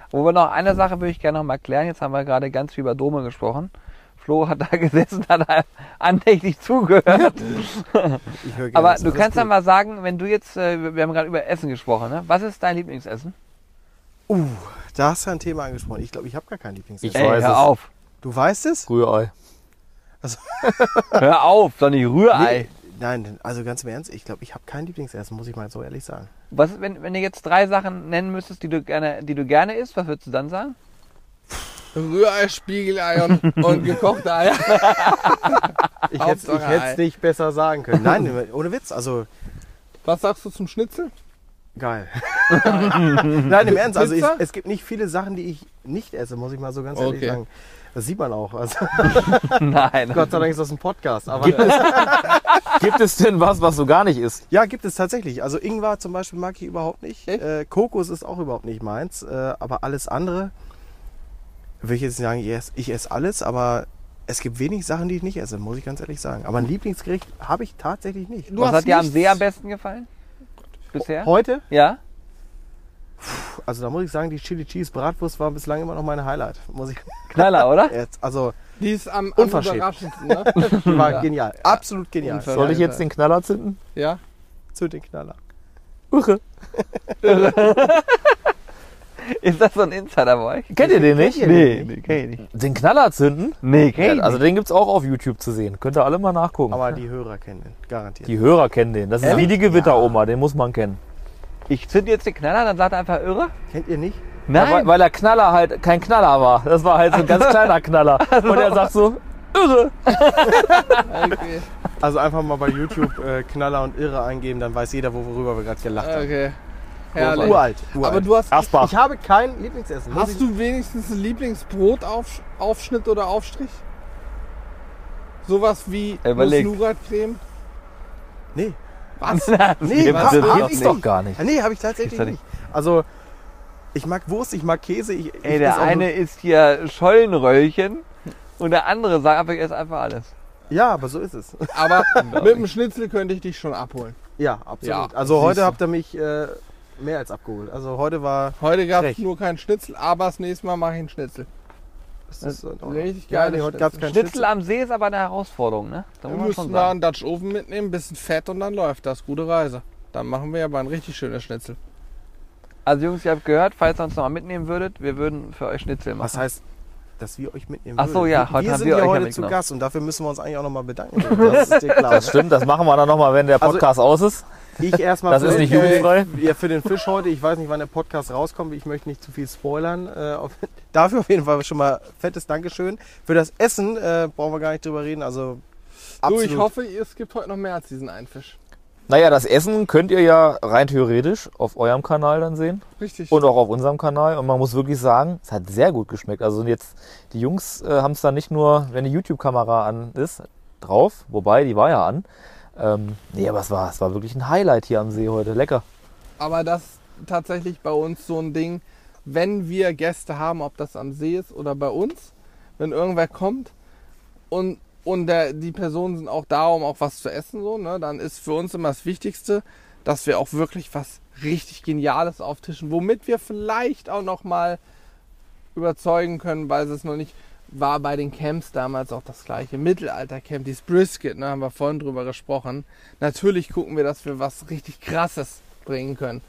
Wo wir noch eine Sache würde ich gerne noch mal klären. Jetzt haben wir gerade ganz viel über Dome gesprochen. Flo hat da (laughs) gesessen, hat da andächtig zugehört. Ich höre gerne Aber du kannst ja gut. mal sagen, wenn du jetzt, äh, wir haben gerade über Essen gesprochen, ne? Was ist dein Lieblingsessen? Uh, da hast du ein Thema angesprochen. Ich glaube, ich habe gar kein Lieblingsessen. Ich Ey, weiß hör es. auf. Du weißt es? Rührei. (laughs) Hör auf, doch nicht Rührei. Nein, also ganz im Ernst, ich glaube, ich habe kein Lieblingsessen, muss ich mal so ehrlich sagen. Was, ist, wenn, wenn du jetzt drei Sachen nennen müsstest, die du gerne, die du gerne isst, was würdest du dann sagen? Rührei, Spiegelei (laughs) und, gekochte Eier. Ich hätte es nicht besser sagen können. Nein, ohne Witz, also Was sagst du zum Schnitzel? geil. Nein, im Ernst, also ich, es gibt nicht viele Sachen, die ich nicht esse, muss ich mal so ganz ehrlich Okay. sagen. Das sieht man auch. Also, (laughs) Nein. Gott sei Dank ist das ein Podcast. Aber Gibt es, (laughs) gibt es denn was, was du gar nicht isst? ja, gibt es tatsächlich. Also Ingwer zum Beispiel mag ich überhaupt nicht. Äh, Kokos ist auch überhaupt nicht meins. Äh, aber alles andere will ich jetzt nicht sagen, ich esse, ich esse alles, aber es gibt wenig Sachen, die ich nicht esse, muss ich ganz ehrlich sagen. Aber ein Lieblingsgericht habe ich tatsächlich nicht. Du was hast hat dir am See am besten gefallen? Bisher? Heute? Ja? Also da muss ich sagen, die Chili Cheese Bratwurst war bislang immer noch meine Highlight. Muss ich (laughs) Knaller, oder? jetzt, also Die ist am, am Unverschämt. überraschendsten, ne? (laughs) die war genial. Absolut genial. Soll ich jetzt den Knaller zünden? Ja. Zu den Knaller. Urre. (laughs) (laughs) Ist das so ein Insider bei euch? Kennt ihr den nicht? Nee, nee, kenn ich nicht. Den Knaller zünden? Nee, kenn ich Ja, also nicht. den gibt's auch auf YouTube zu sehen. Könnt ihr alle mal nachgucken. Aber die Hörer kennen den, garantiert. die Hörer kennen den. Das ist Ehrlich? wie die Gewitteroma, den muss man kennen. Ich zünd jetzt den Knaller, dann sagt er einfach irre? Kennt ihr nicht? Ja, weil, Nein. weil der Knaller halt kein Knaller war. Das war halt so ein ganz (laughs) kleiner Knaller. Und er sagt so, irre. Okay. Also einfach mal bei YouTube äh, Knaller und Irre eingeben, dann weiß jeder, worüber wir gerade gelacht haben. okay. Herrlich. Uralt, uralt. Aber du hast, Asbach. ich habe kein Lieblingsessen. hast ich- du wenigstens einen Lieblingsbrotaufschnitt oder Aufstrich? Sowas wie Überleg. Nuss-Nougat-Creme? Nee. Was? (laughs) Nee, was hab, ich doch gar nicht. Nee, habe ich tatsächlich nicht. Also, ich mag Wurst, ich mag Käse. Ich, Ey, ich der eine isst hier Schollenröllchen und der andere sagt einfach, er isst einfach alles. Ja, aber so ist es. Aber (laughs) mit dem Schnitzel könnte ich dich schon abholen. Ja, absolut. Ja, also heute habt ihr mich äh, mehr als abgeholt. Also heute war Heute gab es nur keinen Schnitzel, aber das nächste Mal mache ich einen Schnitzel. das ist, in Ordnung. Richtig ja, geil. nee, heute gab es keinen Schnitzel Schnitzel. am See ist aber eine Herausforderung, ne? Da Wir müssen da einen Dutch Oven mitnehmen, bisschen Fett und dann läuft das. Gute Reise. Dann machen wir aber ein richtig schönes Schnitzel. Also Jungs, ihr habt gehört, falls ihr uns noch mal mitnehmen würdet, wir würden für euch Schnitzel machen. Was heißt, dass wir euch mitnehmen Ach so, würden? ja, wir, heute wir haben sind wir ja euch ja heute zu mitgenommen. Gast und dafür müssen wir uns eigentlich auch nochmal bedanken. (laughs) Das ist dir klar. Das stimmt, das machen wir dann nochmal, wenn der Also- Podcast aus ist. Ich erstmal Das ist für- nicht äh, jugendfrei. Ja, für den Fisch heute, ich weiß nicht, wann der Podcast rauskommt, ich möchte nicht zu viel spoilern. Äh, auf, (laughs) dafür auf jeden Fall schon mal fettes Dankeschön. Für das Essen äh, brauchen wir gar nicht drüber reden. Also Du, absolut. ich hoffe, es gibt heute noch mehr als diesen einen Fisch. Naja, das Essen könnt ihr ja rein theoretisch auf eurem Kanal dann sehen Richtig. und auch auf unserem Kanal. Und man muss wirklich sagen, es hat sehr gut geschmeckt. Also jetzt, die Jungs äh, haben es dann nicht nur, wenn die YouTube-Kamera an ist, drauf, wobei die war ja an. Ähm, nee, aber es war, es war wirklich ein Highlight hier am See heute. Lecker. Aber das tatsächlich bei uns so ein Ding, wenn wir Gäste haben, ob das am See ist oder bei uns, wenn irgendwer kommt und, und der, die Personen sind auch da, um auch was zu essen, so, ne, dann ist für uns immer das Wichtigste, dass wir auch wirklich was richtig Geniales auftischen, womit wir vielleicht auch noch mal überzeugen können, weil es noch nicht war bei den Camps damals auch das gleiche. Mittelalter-Camp, dieses Brisket, ne, haben wir vorhin drüber gesprochen. Natürlich gucken wir, dass wir was richtig Krasses bringen können,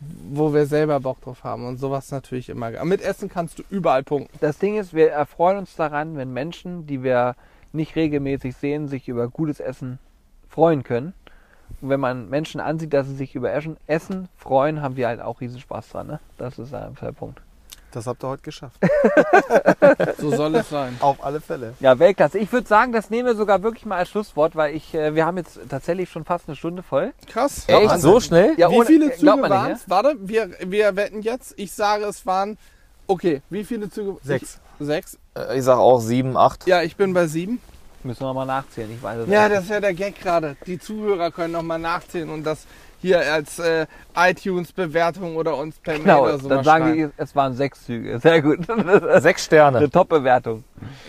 wo wir selber Bock drauf haben und sowas natürlich immer. Mit Essen kannst du überall punkten. Das Ding ist, wir erfreuen uns daran, wenn Menschen, die wir nicht regelmäßig sehen, sich über gutes Essen freuen können. Und wenn man Menschen ansieht, dass sie sich über Essen, freuen, haben wir halt auch riesen Spaß dran. Ne? Das ist der Punkt. Das habt ihr heute geschafft. (laughs) So soll es sein. Auf alle Fälle. Ja, Weltklasse. Ich würde sagen, das nehmen wir sogar wirklich mal als Schlusswort, weil ich, äh, wir haben jetzt tatsächlich schon fast eine Stunde voll. Krass. Echt? Wahnsinn. So schnell? Ja, wie ohne- viele glaubt Züge waren es? Warte, wir, wir wetten jetzt. Ich sage, es waren. Okay, wie viele Züge? Sechs. Ich, sechs. Äh, Ich sag auch sieben, acht. Ja, ich bin bei sieben. Müssen wir mal nachzählen, ich weiß es Ja, nicht. das ist ja der Gag gerade. Die Zuhörer können nochmal nachzählen und das hier als äh, iTunes-Bewertung oder uns per Mail Genau, oder so dann sagen schreiben. die, es waren sechs Züge. (laughs) Sehr gut. (laughs) Sechs Sterne. Eine Top-Bewertung.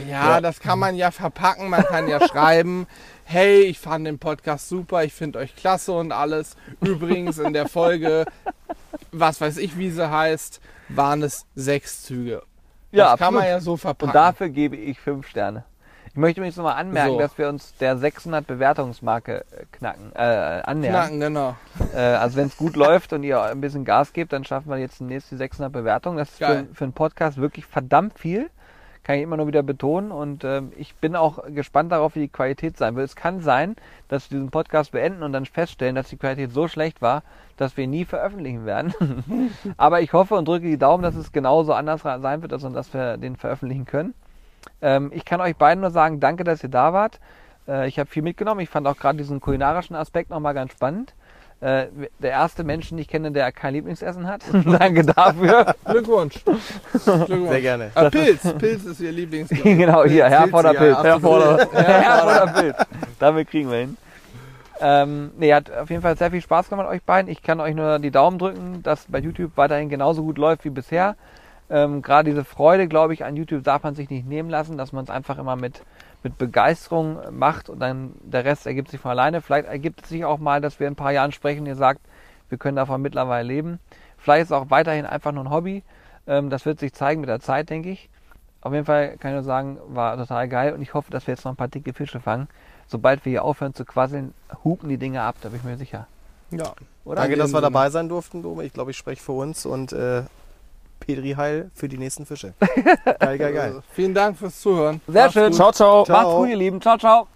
Ja, das kann man ja verpacken. Man kann ja schreiben, (laughs) hey, ich fand den Podcast super, ich finde euch klasse und alles. Übrigens in der Folge, was weiß ich, wie sie heißt, waren es sechs Züge. Ja, das kann man ja so verpacken. Und dafür gebe ich fünf Sterne. Ich möchte übrigens nochmal anmerken, So. dass wir uns der 600 Bewertungsmarke äh, knacken, äh, annähern. Knacken, genau. Äh, also wenn es gut (laughs) läuft und ihr ein bisschen Gas gebt, dann schaffen wir jetzt demnächst die 600 Bewertungen. Das ist für, Geil. für einen Podcast wirklich verdammt viel. Kann ich immer nur wieder betonen. Und ähm, ich bin auch gespannt darauf, wie die Qualität sein wird. Es kann sein, dass wir diesen Podcast beenden und dann feststellen, dass die Qualität so schlecht war, dass wir ihn nie veröffentlichen werden. (laughs) Aber ich hoffe und drücke die Daumen, dass es genauso anders sein wird, also dass wir den veröffentlichen können. Ähm, ich kann euch beiden nur sagen, danke, dass ihr da wart. Äh, ich habe viel mitgenommen. Ich fand auch gerade diesen kulinarischen Aspekt nochmal ganz spannend. Äh, der erste Mensch, den ich kenne, der kein Lieblingsessen hat. (laughs) danke dafür. Glückwunsch. Glückwunsch. Sehr gerne. Äh, Pilz. Pilz ist ihr Lieblings. (laughs) genau, hier, Herr Pilz, ja, Herr Vorder Pilz. Damit kriegen wir hin. Ähm, nee, hat auf jeden Fall sehr viel Spaß gemacht, euch beiden. Ich kann euch nur die Daumen drücken, dass bei YouTube weiterhin genauso gut läuft wie bisher. Ähm, Gerade diese Freude, glaube ich, an YouTube darf man sich nicht nehmen lassen, dass man es einfach immer mit, mit Begeisterung macht und dann der Rest ergibt sich von alleine. Vielleicht ergibt es sich auch mal, dass wir in ein paar Jahren sprechen und ihr sagt, wir können davon mittlerweile leben. Vielleicht ist es auch weiterhin einfach nur ein Hobby. Ähm, das wird sich zeigen mit der Zeit, denke ich. Auf jeden Fall kann ich nur sagen, war total geil und ich hoffe, dass wir jetzt noch ein paar dicke Fische fangen. Sobald wir hier aufhören zu quasseln, hupen die Dinge ab, da bin ich mir sicher. Ja. Oder? Danke, dass wir dabei sein durften, Dome. Ich glaube, ich spreche für uns und äh, Petri Heil für die nächsten Fische. (laughs) Geil, geil, geil. Vielen Dank fürs Zuhören. Sehr Macht's schön. gut. Ciao, ciao. Ciao. Macht's gut, ihr Lieben. Ciao, ciao.